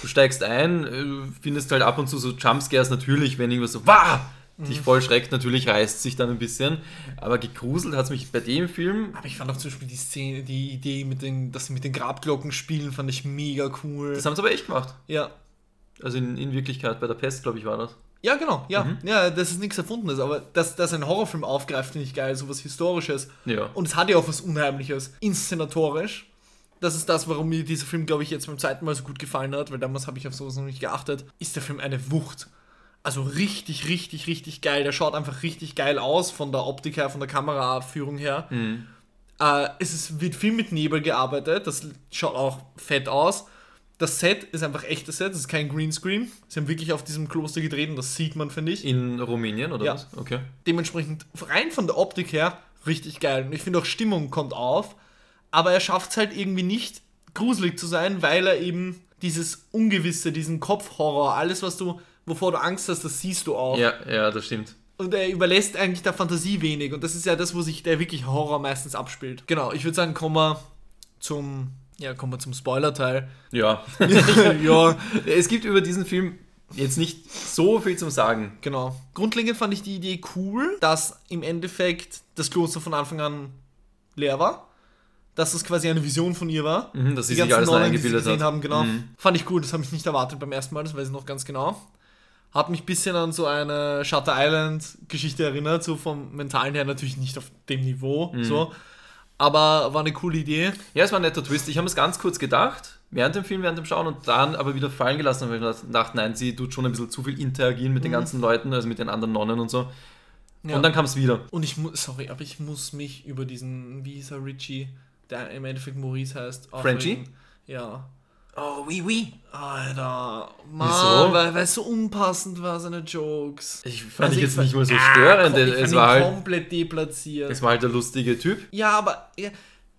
Du steigst ein, äh, findest halt ab und zu so Jumpscares natürlich, wenn irgendwas so, wah! dich voll schreckt, natürlich reißt sich dann ein bisschen. Aber gegruselt hat es mich bei dem Film. Aber ich fand auch zum Beispiel die Szene, die Idee, mit den, dass sie mit den Grabglocken spielen, fand ich mega cool. Das haben sie aber echt gemacht. ja. Also in, in Wirklichkeit, bei der Pest, glaube ich, war das. Ja, genau, ja. Ja, das ist nichts Erfundenes, aber dass, dass ein Horrorfilm aufgreift, finde ich geil, sowas Historisches. Ja. Und es hat ja auch was Unheimliches. Inszenatorisch. Das ist das, warum mir dieser Film, glaube ich, jetzt beim zweiten Mal so gut gefallen hat, weil damals habe ich auf sowas noch nicht geachtet. Ist der Film eine Wucht. Also richtig, richtig, richtig geil. Der schaut einfach richtig geil aus von der Optik her, von der Kameraführung her. Äh, es ist, wird viel mit Nebel gearbeitet. Das schaut auch fett aus. Das Set ist einfach echtes Set. Das ist kein Greenscreen. Sie haben wirklich auf diesem Kloster gedreht und das sieht man, finde ich In Rumänien, oder Ja. was? Okay. dementsprechend rein von der Optik her richtig geil. Und ich finde auch Stimmung kommt auf, aber er schafft es halt irgendwie nicht gruselig zu sein, weil er eben dieses Ungewisse, diesen Kopfhorror, alles was du, wovor du Angst hast, das siehst du auch. Ja, ja, das stimmt. Und er überlässt eigentlich der Fantasie wenig. Und das ist ja das, wo sich der wirklich Horror meistens abspielt. Genau, ich würde sagen, kommen wir zum, ja, kommen wir zum Spoiler-Teil. Ja. [LAUGHS] [LAUGHS] ja, es gibt über diesen Film jetzt nicht so viel zum Sagen. Genau. Grundlegend fand ich die Idee cool, dass im Endeffekt das Kloster von Anfang an leer war. Dass das quasi eine Vision von ihr war. Mhm, dass sie die sich ganzen alles Nonnen, die sie eingebildet gesehen hat. haben, genau. Mhm. Fand ich gut, das habe ich nicht erwartet beim ersten Mal, das weiß ich noch ganz genau. Hat mich ein bisschen an so eine Shutter Island-Geschichte erinnert, so vom Mentalen her natürlich nicht auf dem Niveau, Mhm. so. Aber war eine coole Idee. Ja, es war ein netter Twist. Ich habe es ganz kurz gedacht, während dem Film, während dem Schauen und dann aber wieder fallen gelassen, weil ich dachte, nein, sie tut schon ein bisschen zu viel interagieren mit den ganzen Leuten, also mit den anderen Nonnen und so. Mhm. Ja. Und dann kam es wieder. Und ich muss, sorry, aber ich muss mich über diesen, wie hieß er, Richie, der im Endeffekt Maurice heißt. Frenchie? Ja. Oh, oui, oui. Alter, Mann, Wieso? weil, weil es so unpassend war, seine Jokes. Ich fand Also ich jetzt nicht mal so Ah, störend. komm, es, war halt, komplett deplatziert. es war halt der lustige Typ. ja, aber, ja,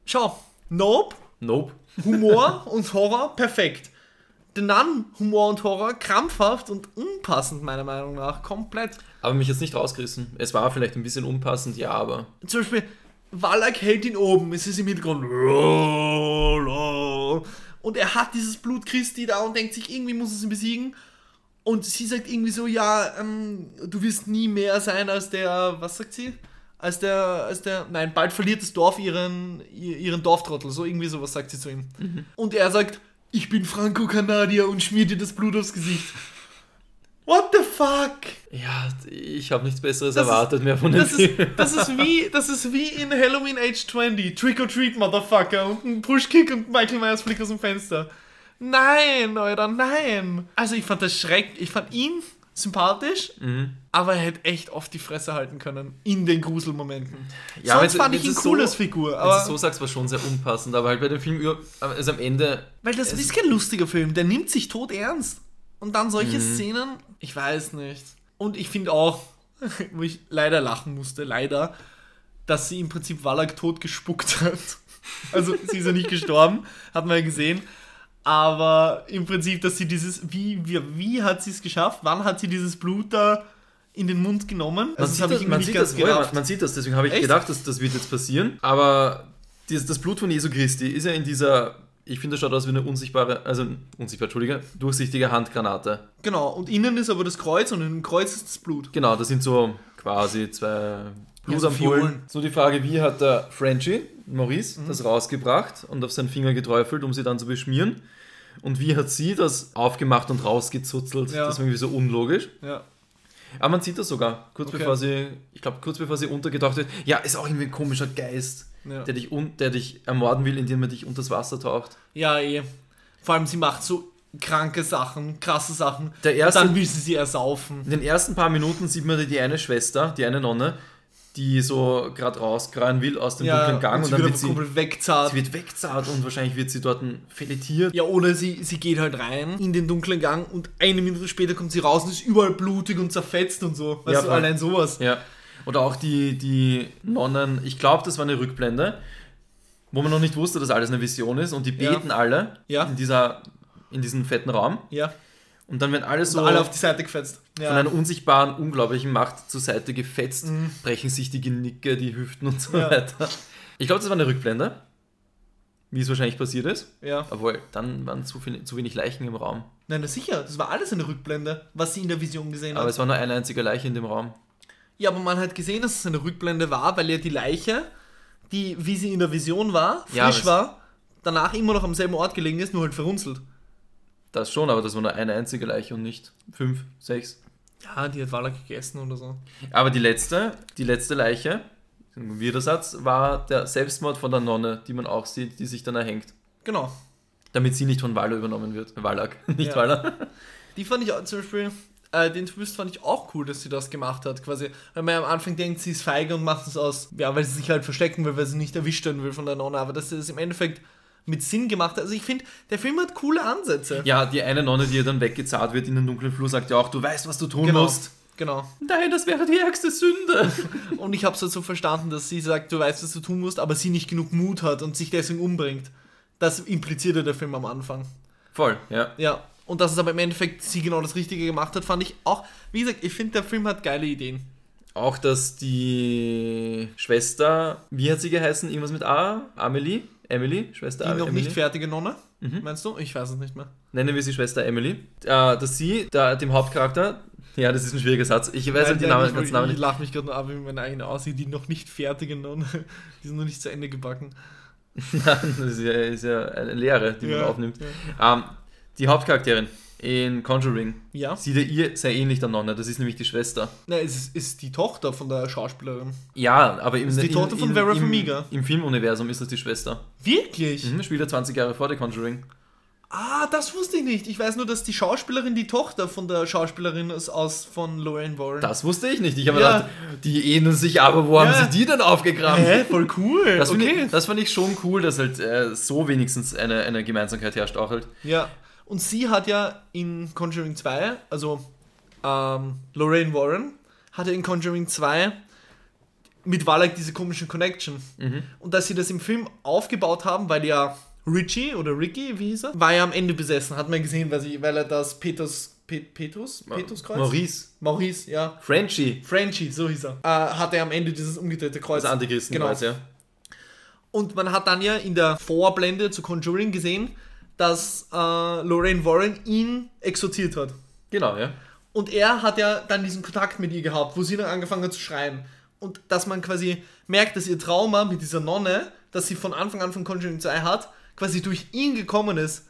schau, Nope, Nope. Humor [LAUGHS] und Horror, perfekt. Den Nun, Humor und Horror, krampfhaft und unpassend, meiner Meinung nach, komplett. Aber mich jetzt nicht rausgerissen. Es war vielleicht ein bisschen unpassend, ja, aber. Zum Beispiel, Wallach hält ihn oben, es ist im Hintergrund. Und er hat dieses Blut Christi da und denkt sich, irgendwie muss es ihn besiegen. Und sie sagt irgendwie so, ja, ähm, du wirst nie mehr sein als der, was sagt sie? Als der, als der, nein, bald verliert das Dorf ihren, ihr- ihren Dorftrottel. So irgendwie sowas sagt sie zu ihm. Und er sagt, ich bin Franco-Kanadier und schmiert dir das Blut aufs Gesicht. What the fuck? Ja, ich habe nichts Besseres Das ist- erwartet mehr von dem Das ist, Film. das, ist wie, das ist wie in Halloween Age 20. Trick or Treat, Motherfucker. Und ein Pushkick und Michael Myers fliegt aus dem Fenster. Nein, Alter, nein. Also ich fand das schrecklich. Ich fand ihn sympathisch, Mhm. aber er hätte echt oft die Fresse halten können. In den Gruselmomenten. Ja, Sonst fand ich ihn so- cool als Figur. Wenn du Aber, so sagst, war schon sehr unpassend. Aber halt bei dem Film, also am Ende. weil das ist kein lustiger Film. Der nimmt sich tot ernst. Und dann solche Mhm. Szenen, ich weiß nicht. Und ich finde auch, [LAUGHS] wo ich leider lachen musste, leider, dass sie im Prinzip Wallach tot gespuckt hat. [LAUGHS] Also sie ist ja nicht gestorben, hat man ja gesehen. Aber im Prinzip, dass sie dieses, wie, wie, wie hat sie es geschafft? Wann hat sie dieses Blut da in den Mund genommen? Man das sieht habe das, ich man nicht ganz das, wohl, man, man sieht das, deswegen habe ich Echt? gedacht, dass das wird jetzt passieren. Aber dieses, das Blut von Jesu Christi ist ja in dieser, ich finde, das schaut aus wie eine unsichtbare, also unsichtbar, Entschuldige, durchsichtige Handgranate. Genau, und innen ist aber das Kreuz und im Kreuz ist das Blut. Genau, das sind so quasi zwei Ja, so Blutampullen. So die Frage, wie hat der Frenchie, Maurice, Mhm. das rausgebracht und auf seinen Finger geträufelt, um sie dann zu beschmieren? Und wie hat sie das aufgemacht und rausgezuzelt? Ja. Das war irgendwie so unlogisch. Ja. Aber man sieht das sogar, kurz Okay. bevor sie, ich glaube, kurz bevor sie untergetaucht wird. Ja, ist auch irgendwie ein komischer Geist, Ja. der, dich un, der dich ermorden will, indem er dich unters Wasser taucht. Ja, eh. Vor allem, sie macht so kranke Sachen, krasse Sachen. Der erste- Und dann will sie sie ersaufen. In den ersten paar Minuten sieht man die eine Schwester, die eine Nonne, die so gerade rauskreien will aus dem dunklen Gang und und, sie dann wird sie, wegzahlt. sie wird wegzahlt und wahrscheinlich wird sie dort filetiert. Ja, oder sie, sie geht halt rein in den dunklen Gang und eine Minute später kommt sie raus und ist überall blutig und zerfetzt und so. Weißt Ja, du, allein sowas. Ja. Oder auch die, die Nonnen, ich glaube, das war eine Rückblende, wo man noch nicht wusste, dass alles eine Vision ist und die Ja. beten alle Ja. in, dieser, in diesem fetten Raum. Ja. Und dann werden alle so alle auf die Seite gefetzt. Ja. von einer unsichtbaren, unglaublichen Macht zur Seite gefetzt, brechen sich die Genicke, die Hüften und so Mhm. Ja. weiter. Ich glaube, das war eine Rückblende, wie es wahrscheinlich passiert ist. ja. Obwohl, dann waren zu, viel, zu wenig Leichen im Raum. Nein, na sicher, das war alles eine Rückblende, was sie in der Vision gesehen Aber hat. es war nur eine einzige Leiche in dem Raum. Ja, aber man hat gesehen, dass es eine Rückblende war, weil ja die Leiche, die, wie sie in der Vision war, frisch Ja, aber war, danach immer noch am selben Ort gelegen ist, nur halt verrunzelt. Das schon, aber das war nur eine einzige Leiche und nicht fünf, sechs. Ja, die hat Wallach gegessen oder so. Aber die letzte, die letzte Leiche, Widersatz, war der Selbstmord von der Nonne, die man auch sieht, die sich dann erhängt. Genau. Damit sie nicht von Waller übernommen wird. Wallach, [LAUGHS] nicht Ja. Waller. Die fand ich auch, zum Beispiel, äh, den Twist fand ich auch cool, dass sie das gemacht hat. Quasi, weil man am Anfang denkt, sie ist feige und macht es aus, ja, weil sie sich halt verstecken will, weil sie nicht erwischt werden will von der Nonne. Aber dass sie das im Endeffekt mit Sinn gemacht hat. Also ich finde, der Film hat coole Ansätze. Ja, die eine Nonne, die ihr dann weggezahlt wird in den dunklen Flur, sagt ja auch, du weißt, was du tun genau. musst. Genau. Nein, das wäre die ärgste Sünde. [LAUGHS] Und ich habe es halt so verstanden, dass sie sagt, du weißt, was du tun musst, aber sie nicht genug Mut hat und sich deswegen umbringt. Das implizierte der Film am Anfang. Voll, ja. Ja. Und dass es aber im Endeffekt sie genau das Richtige gemacht hat, fand ich auch. Wie gesagt, ich finde, der Film hat geile Ideen. Auch, dass die Schwester, wie hat sie geheißen? Irgendwas mit A? Amelie? Emily? Schwester Die noch Emily? nicht fertige Nonne, Mhm. meinst du? Ich weiß es nicht mehr. Nennen wir sie Schwester Emily. Äh, dass sie, da, dem Hauptcharakter, ja, das ist ein schwieriger Satz. Ich weiß halt die Namen, ich, ganzen Namen ich nicht. lache mich gerade nur ab, wie meine eigene aussieht, die noch nicht fertige Nonne. [LAUGHS] Die sind noch nicht zu Ende gebacken. [LAUGHS] Nein, das ist ja, ist ja eine Lehre, die Ja, man aufnimmt. Ähm, die Hauptcharakterin in Conjuring Ja. sieht ja ihr sehr ähnlich der Nonne. Das ist nämlich die Schwester. Na, es ist, ist die Tochter von der Schauspielerin. Ja, aber im, ist die Tochter von im- Vera im, Farmiga. Im Filmuniversum ist das die Schwester. Wirklich? Mhm, spielt er 20 Jahre vor der Conjuring. Ah, das wusste ich nicht. Ich weiß nur, dass die Schauspielerin die Tochter von der Schauspielerin ist aus von Lorraine Warren. Das wusste ich nicht. Ich habe Ja. gedacht, die ähneln sich aber, wo Ja. haben sie die denn aufgegraben? Hä? Voll cool. Das, okay. ich, das fand ich schon cool, dass halt äh, so wenigstens eine, eine Gemeinsamkeit herrscht auch halt. Ja. Und sie hat ja in Conjuring 2, also ähm, Lorraine Warren, hatte in Conjuring 2 mit Wallach diese komischen Connection. Und dass sie das im Film aufgebaut haben, weil ja Richie oder Ricky, wie hieß er, war ja am Ende besessen, hat man gesehen, weil, sie, weil er das Petrus, Pe Petrus, Petruskreuz? Maurice. Maurice, ja. Frenchie. Frenchie, so hieß er. Äh, hatte er am Ende dieses umgedrehte Kreuz. Das Antichristen Genau. ja. Und man hat dann ja in der Vorblende zu Conjuring gesehen, dass äh, Lorraine Warren ihn exorziert hat. Genau, ja. Und er hat ja dann diesen Kontakt mit ihr gehabt, wo sie dann angefangen hat zu schreien. Und dass man quasi merkt, dass ihr Trauma mit dieser Nonne, das sie von Anfang an von Conjuring 2 hat, quasi durch ihn gekommen ist.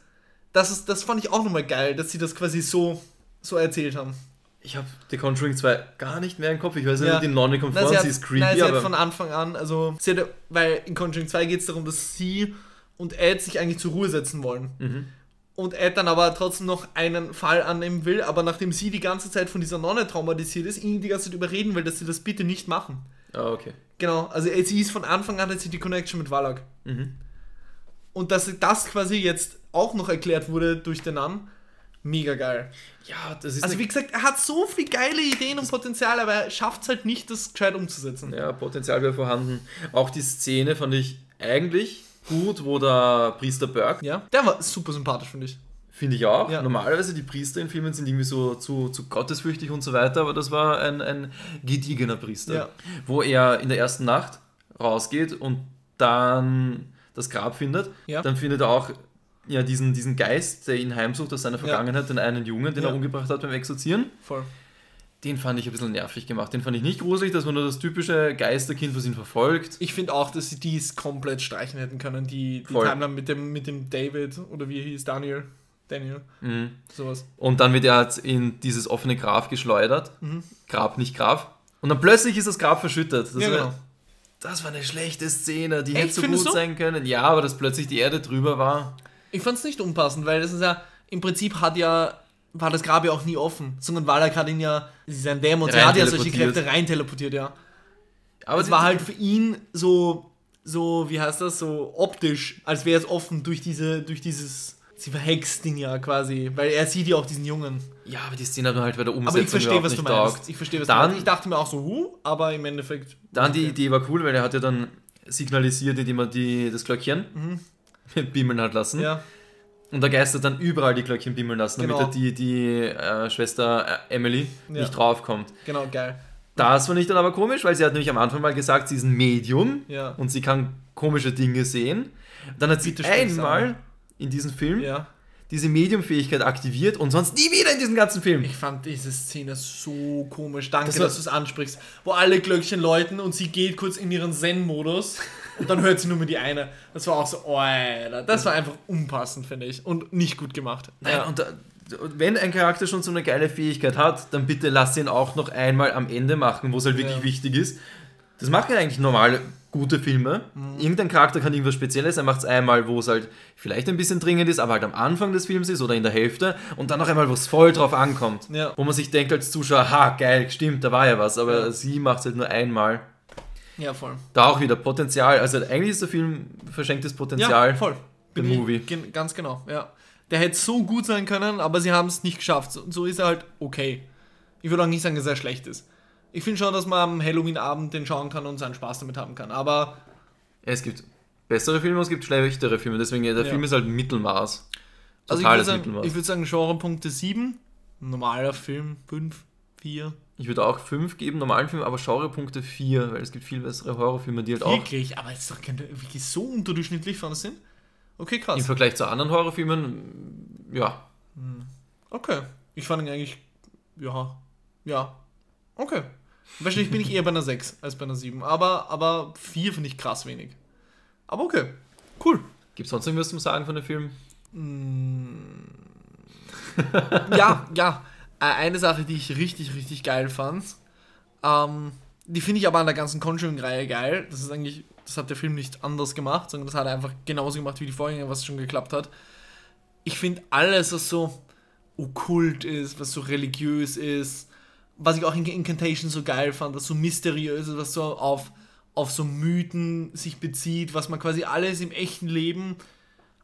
Das, ist, das fand ich auch nochmal geil, dass sie das quasi so, so erzählt haben. Ich habe The Conjuring 2 gar nicht mehr im Kopf. Ich weiß nicht, Ja. die Nonne kommt Nein, vor sie hat, sie ist creepy, nein, sie hat aber von Anfang an, also, sie hat, weil in Conjuring 2 geht es darum, dass sie und Ed sich eigentlich zur Ruhe setzen wollen. Mhm. Und Ed dann aber trotzdem noch einen Fall annehmen will, aber nachdem sie die ganze Zeit von dieser Nonne traumatisiert ist, ihn die ganze Zeit überreden will, dass sie das bitte nicht machen. Ah, okay. Genau, also sie ist von Anfang an, hat sie die Connection mit Wallach. Mhm. Und dass das quasi jetzt auch noch erklärt wurde durch den Namen, mega geil. Ja, das ist Also wie gesagt, er hat so viel geile Ideen und Potenzial, aber er schafft es halt nicht, das gescheit umzusetzen. Ja, Potenzial wäre vorhanden. Auch die Szene fand ich eigentlich gut, wo der Priester Burke, Ja, der war super sympathisch, finde ich. finde ich auch. Ja. Normalerweise die Priester in Filmen sind irgendwie so zu, zu gottesfürchtig und so weiter, aber das war ein, ein gediegener Priester. Ja. Wo er in der ersten Nacht rausgeht und dann das Grab findet. Ja. Dann findet er auch ja, diesen, diesen Geist, der ihn heimsucht aus seiner Vergangenheit, den einen Jungen, den er umgebracht hat beim Exorzieren. Voll. Den fand ich ein bisschen nervig gemacht. Den fand ich nicht gruselig, das war nur das typische Geisterkind, was ihn verfolgt. Ich finde auch, dass sie dies komplett streichen hätten können, die, die. Timeline mit dem, mit dem David oder wie er hieß, Daniel. Daniel, Mhm. sowas. Und dann wird er halt in dieses offene Grab geschleudert. Mhm. Grab, nicht Grab. Und dann plötzlich ist das Grab verschüttet. Das, Ja, war, genau. das war eine schlechte Szene, die Echt, hätte so gut sein können. Ja, aber dass plötzlich die Erde drüber war. Ich fand es nicht unpassend, weil das ist ja, im Prinzip hat ja, war das Grab ja auch nie offen, sondern Wallach hat ihn ja, sie ist ein Dämon, Rein hat ja solche. Kräfte rein teleportiert, ja. Aber es die- war halt für ihn so, so, wie heißt das, so optisch, als wäre es offen durch diese, durch dieses, sie verhext ihn ja quasi, weil er sieht ja auch diesen Jungen. Ja, aber die Szene hat mir halt bei der Umsetzung Aber ich verstehe, was du meinst. taugt. Ich verstehe, was Dann- du meinst. Ich dachte mir auch so, huh, aber im Endeffekt. Dann die okay. Idee war cool, weil er hat ja dann signalisiert, indem er die, das Glöckchen [LAUGHS] bimmeln hat lassen. Mhm. Ja, Und der Geist hat dann überall die Glöckchen bimmeln lassen, damit Genau. er die, die äh, Schwester äh, Emily Ja. nicht draufkommt. genau, geil. Das fand ich dann aber komisch, weil sie hat nämlich am Anfang mal gesagt, sie ist ein Medium Ja. und sie kann komische Dinge sehen. Dann hat sie Bitte einmal in diesem Film Ja. diese Mediumfähigkeit aktiviert und sonst nie wieder in diesem ganzen Film. Ich fand diese Szene so komisch. Danke, Das dass du es ansprichst. Wo alle Glöckchen läuten und sie geht kurz in ihren Zen-Modus und dann hört sie nur mehr die eine. Das war auch so, oh, Alter. Das war einfach unpassend, finde ich. Und nicht gut gemacht. Nein, und da, wenn ein Charakter schon so eine geile Fähigkeit hat, dann bitte lass ihn auch noch einmal am Ende machen, wo es halt wirklich Ja. wichtig ist. Das machen ja eigentlich normale gute Filme. Mhm. Irgendein Charakter kann irgendwas Spezielles, er macht es einmal, wo es halt vielleicht ein bisschen dringend ist, aber halt am Anfang des Films ist oder in der Hälfte und dann noch einmal, wo es voll drauf ankommt. Ja. Wo man sich denkt als Zuschauer, ha, geil, stimmt, da war ja was, aber Ja. sie macht es halt nur einmal. Ja, voll. Da auch wieder Potenzial, also eigentlich ist der Film verschenktes Potenzial. Ja, voll. Bin ich- Movie. gen- Ganz genau, ja. Der hätte so gut sein können, aber sie haben es nicht geschafft. So, so ist er halt okay. Ich würde auch nicht sagen, dass er schlecht ist. Ich finde schon, dass man am Halloween-Abend den schauen kann und seinen Spaß damit haben kann. Aber Es gibt bessere Filme und es gibt schlechtere Filme, deswegen der Ja. Film ist halt ein Mittelmaß. also ich würde Totales sagen, Mittelmaß. ich würd sagen, Genrepunkte 7, normaler Film 5, 4. Ich würde auch 5 geben, normalen Film, aber Genrepunkte 4, weil es gibt viel bessere Horrorfilme, die halt auch Wirklich, aber es ist doch kein, wirklich so unterdurchschnittlich von sind. Okay, im krass. Vergleich zu anderen Horrorfilmen, ja, Okay. Ich fand ihn eigentlich, ja, ja. Okay. Wahrscheinlich bin ich eher bei einer 6 als bei einer 7. Aber, aber 4 finde ich krass wenig. Aber okay. Cool. Gibt es sonst irgendwas zum Sagen von dem Film? [LAUGHS] ja, ja. Eine Sache, die ich richtig, richtig geil fand, ähm, die finde ich aber an der ganzen Conjuring-Reihe geil. Das ist eigentlich, das hat der Film nicht anders gemacht, sondern das hat er einfach genauso gemacht wie die Vorgänger, was schon geklappt hat. Ich finde alles, was so okkult ist, was so religiös ist, was ich auch in Incantation so geil fand, was so mysteriös ist, was so auf, auf so Mythen sich bezieht, was man quasi alles im echten Leben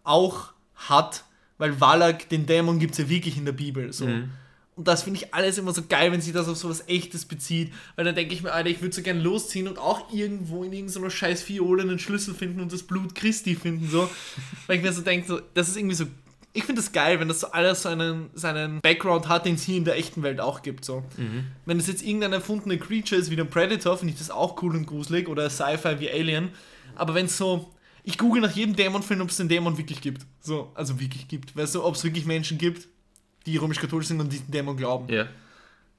auch hat, weil Valak, den Dämon, gibt es ja wirklich in der Bibel. So. Und das finde ich alles immer so geil, wenn sich das auf sowas Echtes bezieht, weil dann denke ich mir, Alter, ich würde so gern losziehen und auch irgendwo in irgendeiner scheiß Fiole einen Schlüssel finden und das Blut Christi finden, so. [LAUGHS] weil ich mir so denke, so, das ist irgendwie so, ich finde das geil, wenn das so alles so einen, seinen Background hat, den es hier in der echten Welt auch gibt, so. Wenn es jetzt irgendein erfundene Creature ist wie der Predator, finde ich das auch cool und gruselig oder Sci-Fi wie Alien, aber wenn es so, ich google nach jedem Dämonfilm, ob es den Dämon wirklich gibt, so, also wirklich gibt, weißt du, ob es wirklich Menschen gibt, die römisch-katholisch sind und diesen Dämon glauben. Ja.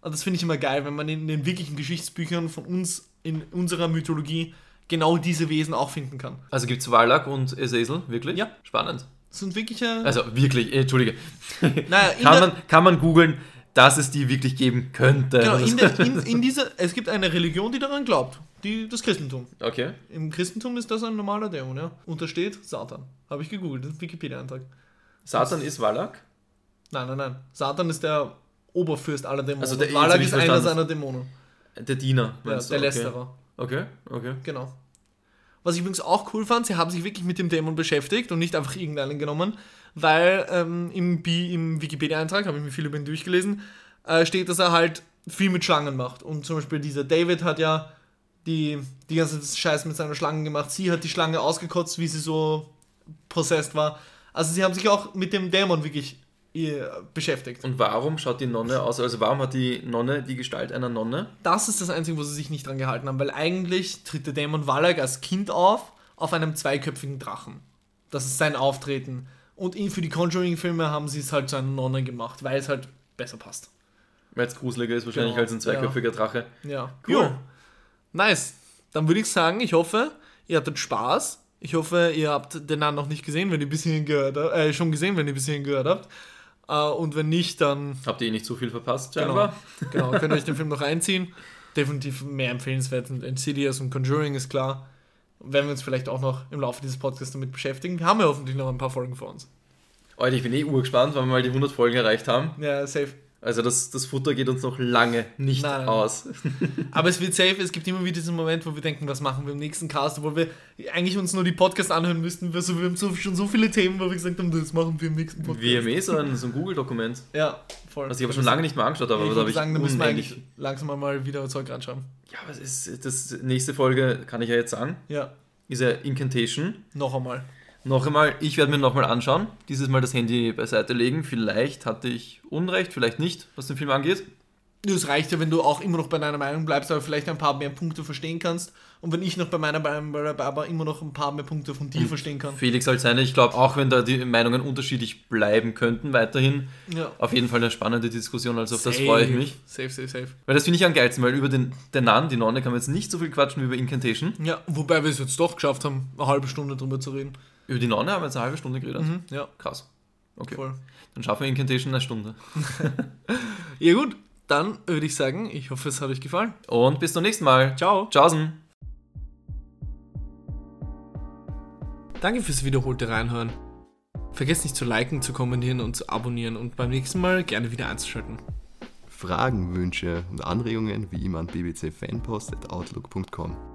Und das finde ich immer geil, wenn man in den wirklichen Geschichtsbüchern von uns, in unserer Mythologie, genau diese Wesen auch finden kann. Also gibt es Wallach und Esesel, wirklich? Ja. Spannend. Das sind wirkliche. Also wirklich, äh, Entschuldige. [LAUGHS] naja, in kann, der, man, kann man googeln, dass es die wirklich geben könnte? genau, in, der, in, [LAUGHS] in dieser, es gibt eine Religion, die daran glaubt. Die, das Christentum. okay. Im Christentum ist das ein normaler Dämon, ja. Und da steht Satan. Habe ich gegoogelt, das ist ein Wikipedia-Eintrag. Satan ist Wallach? Nein, nein, nein. Satan ist der Oberfürst aller Dämonen. Also der- Valak ich ist einer seiner Dämonen. Der Diener. Ja, der du? okay. Lästerer. Okay, okay. Genau. Was ich übrigens auch cool fand, sie haben sich wirklich mit dem Dämon beschäftigt und nicht einfach irgendeinen genommen, weil ähm, im, im Wikipedia-Eintrag, habe ich mir viel über ihn durchgelesen, äh, steht, dass er halt viel mit Schlangen macht. Und zum Beispiel dieser David hat ja die, die ganze Scheiß mit seiner Schlange gemacht. Sie hat die Schlange ausgekotzt, wie sie so possessed war. Also sie haben sich auch mit dem Dämon wirklich beschäftigt. Und warum schaut die Nonne aus? Also warum hat die Nonne die Gestalt einer Nonne? das ist das Einzige, wo sie sich nicht dran gehalten haben, weil eigentlich tritt der Dämon Valak als Kind auf, auf einem zweiköpfigen Drachen. Das ist sein Auftreten. Und ihn- für die Conjuring-Filme haben sie es halt zu einer Nonne gemacht, weil es halt besser passt. Weil es gruseliger ist wahrscheinlich Genau, als ein zweiköpfiger Drache. Ja. Cool. Jo. Nice. Dann würde ich sagen, ich hoffe, ihr hattet Spaß. Ich hoffe, ihr habt den Namen noch nicht gesehen, wenn ihr bis hierhin gehört habt. Äh, schon gesehen, wenn ihr bis hierhin gehört habt. Äh, und wenn nicht, dann Habt ihr eh nicht so viel verpasst, Genau, scheinbar? [LAUGHS] genau könnt ihr euch den [LAUGHS] Film noch reinziehen. Definitiv mehr empfehlenswert sind Insidious und Conjuring, ist klar. Werden wir uns vielleicht auch noch im Laufe dieses Podcasts damit beschäftigen. Wir haben ja hoffentlich noch ein paar Folgen vor uns. Alter, ich bin eh urgespannt, weil wir mal die 100 Folgen erreicht haben. Ja, safe. Also das, das Futter geht uns noch lange nicht Nein, nein. aus. [LAUGHS] Aber es wird safe, es gibt immer wieder diesen Moment, wo wir denken, was machen wir im nächsten Cast, wo wir eigentlich uns nur die Podcasts anhören müssten. Wir, so, wir haben so, schon so viele Themen, wo wir gesagt haben, das machen wir im nächsten Podcast. Haben eh so ein, so ein Google-Dokument. Ja, voll. Was ich aber schon lange nicht mehr angeschaut habe, ich habe würde ich sagen, da müssen wir eigentlich langsam mal wieder Zeug ranschreiben. Ja, aber es ist, das nächste Folge, kann ich ja jetzt sagen, Ja, ist ja Incantation. noch einmal. Noch einmal, ich werde mir nochmal anschauen, dieses Mal das Handy beiseite legen. Vielleicht hatte ich Unrecht, vielleicht nicht, was den Film angeht. Es reicht ja, wenn du auch immer noch bei deiner Meinung bleibst, aber vielleicht ein paar mehr Punkte verstehen kannst. Und wenn ich noch bei meiner Meinung bleibe, aber immer noch ein paar mehr Punkte von dir verstehen kann. Felix halt seine, ich glaube, auch wenn da die Meinungen unterschiedlich bleiben könnten, weiterhin, Ja. auf jeden Fall eine spannende Diskussion, also auf das Safe. freue ich mich. Safe, safe, safe. Weil das finde ich am geilsten, weil über den, den Nan, die Nonne, kann man jetzt nicht so viel quatschen wie über Incantation. Ja, wobei wir es jetzt doch geschafft haben, eine halbe Stunde drüber zu reden. Über die Nonne haben wir jetzt eine halbe Stunde geredet. Mhm, ja, Krass. Okay. voll. Dann schaffen wir Incantation eine Stunde. [LAUGHS] Ja gut, dann würde ich sagen, ich hoffe, es hat euch gefallen. Und bis zum nächsten Mal. Ciao. Tschaußen. Danke fürs wiederholte Reinhören. Vergesst nicht zu liken, zu kommentieren und zu abonnieren und beim nächsten Mal gerne wieder einzuschalten. Fragen, Wünsche und Anregungen wie immer an bbcfanpost.outlook.com.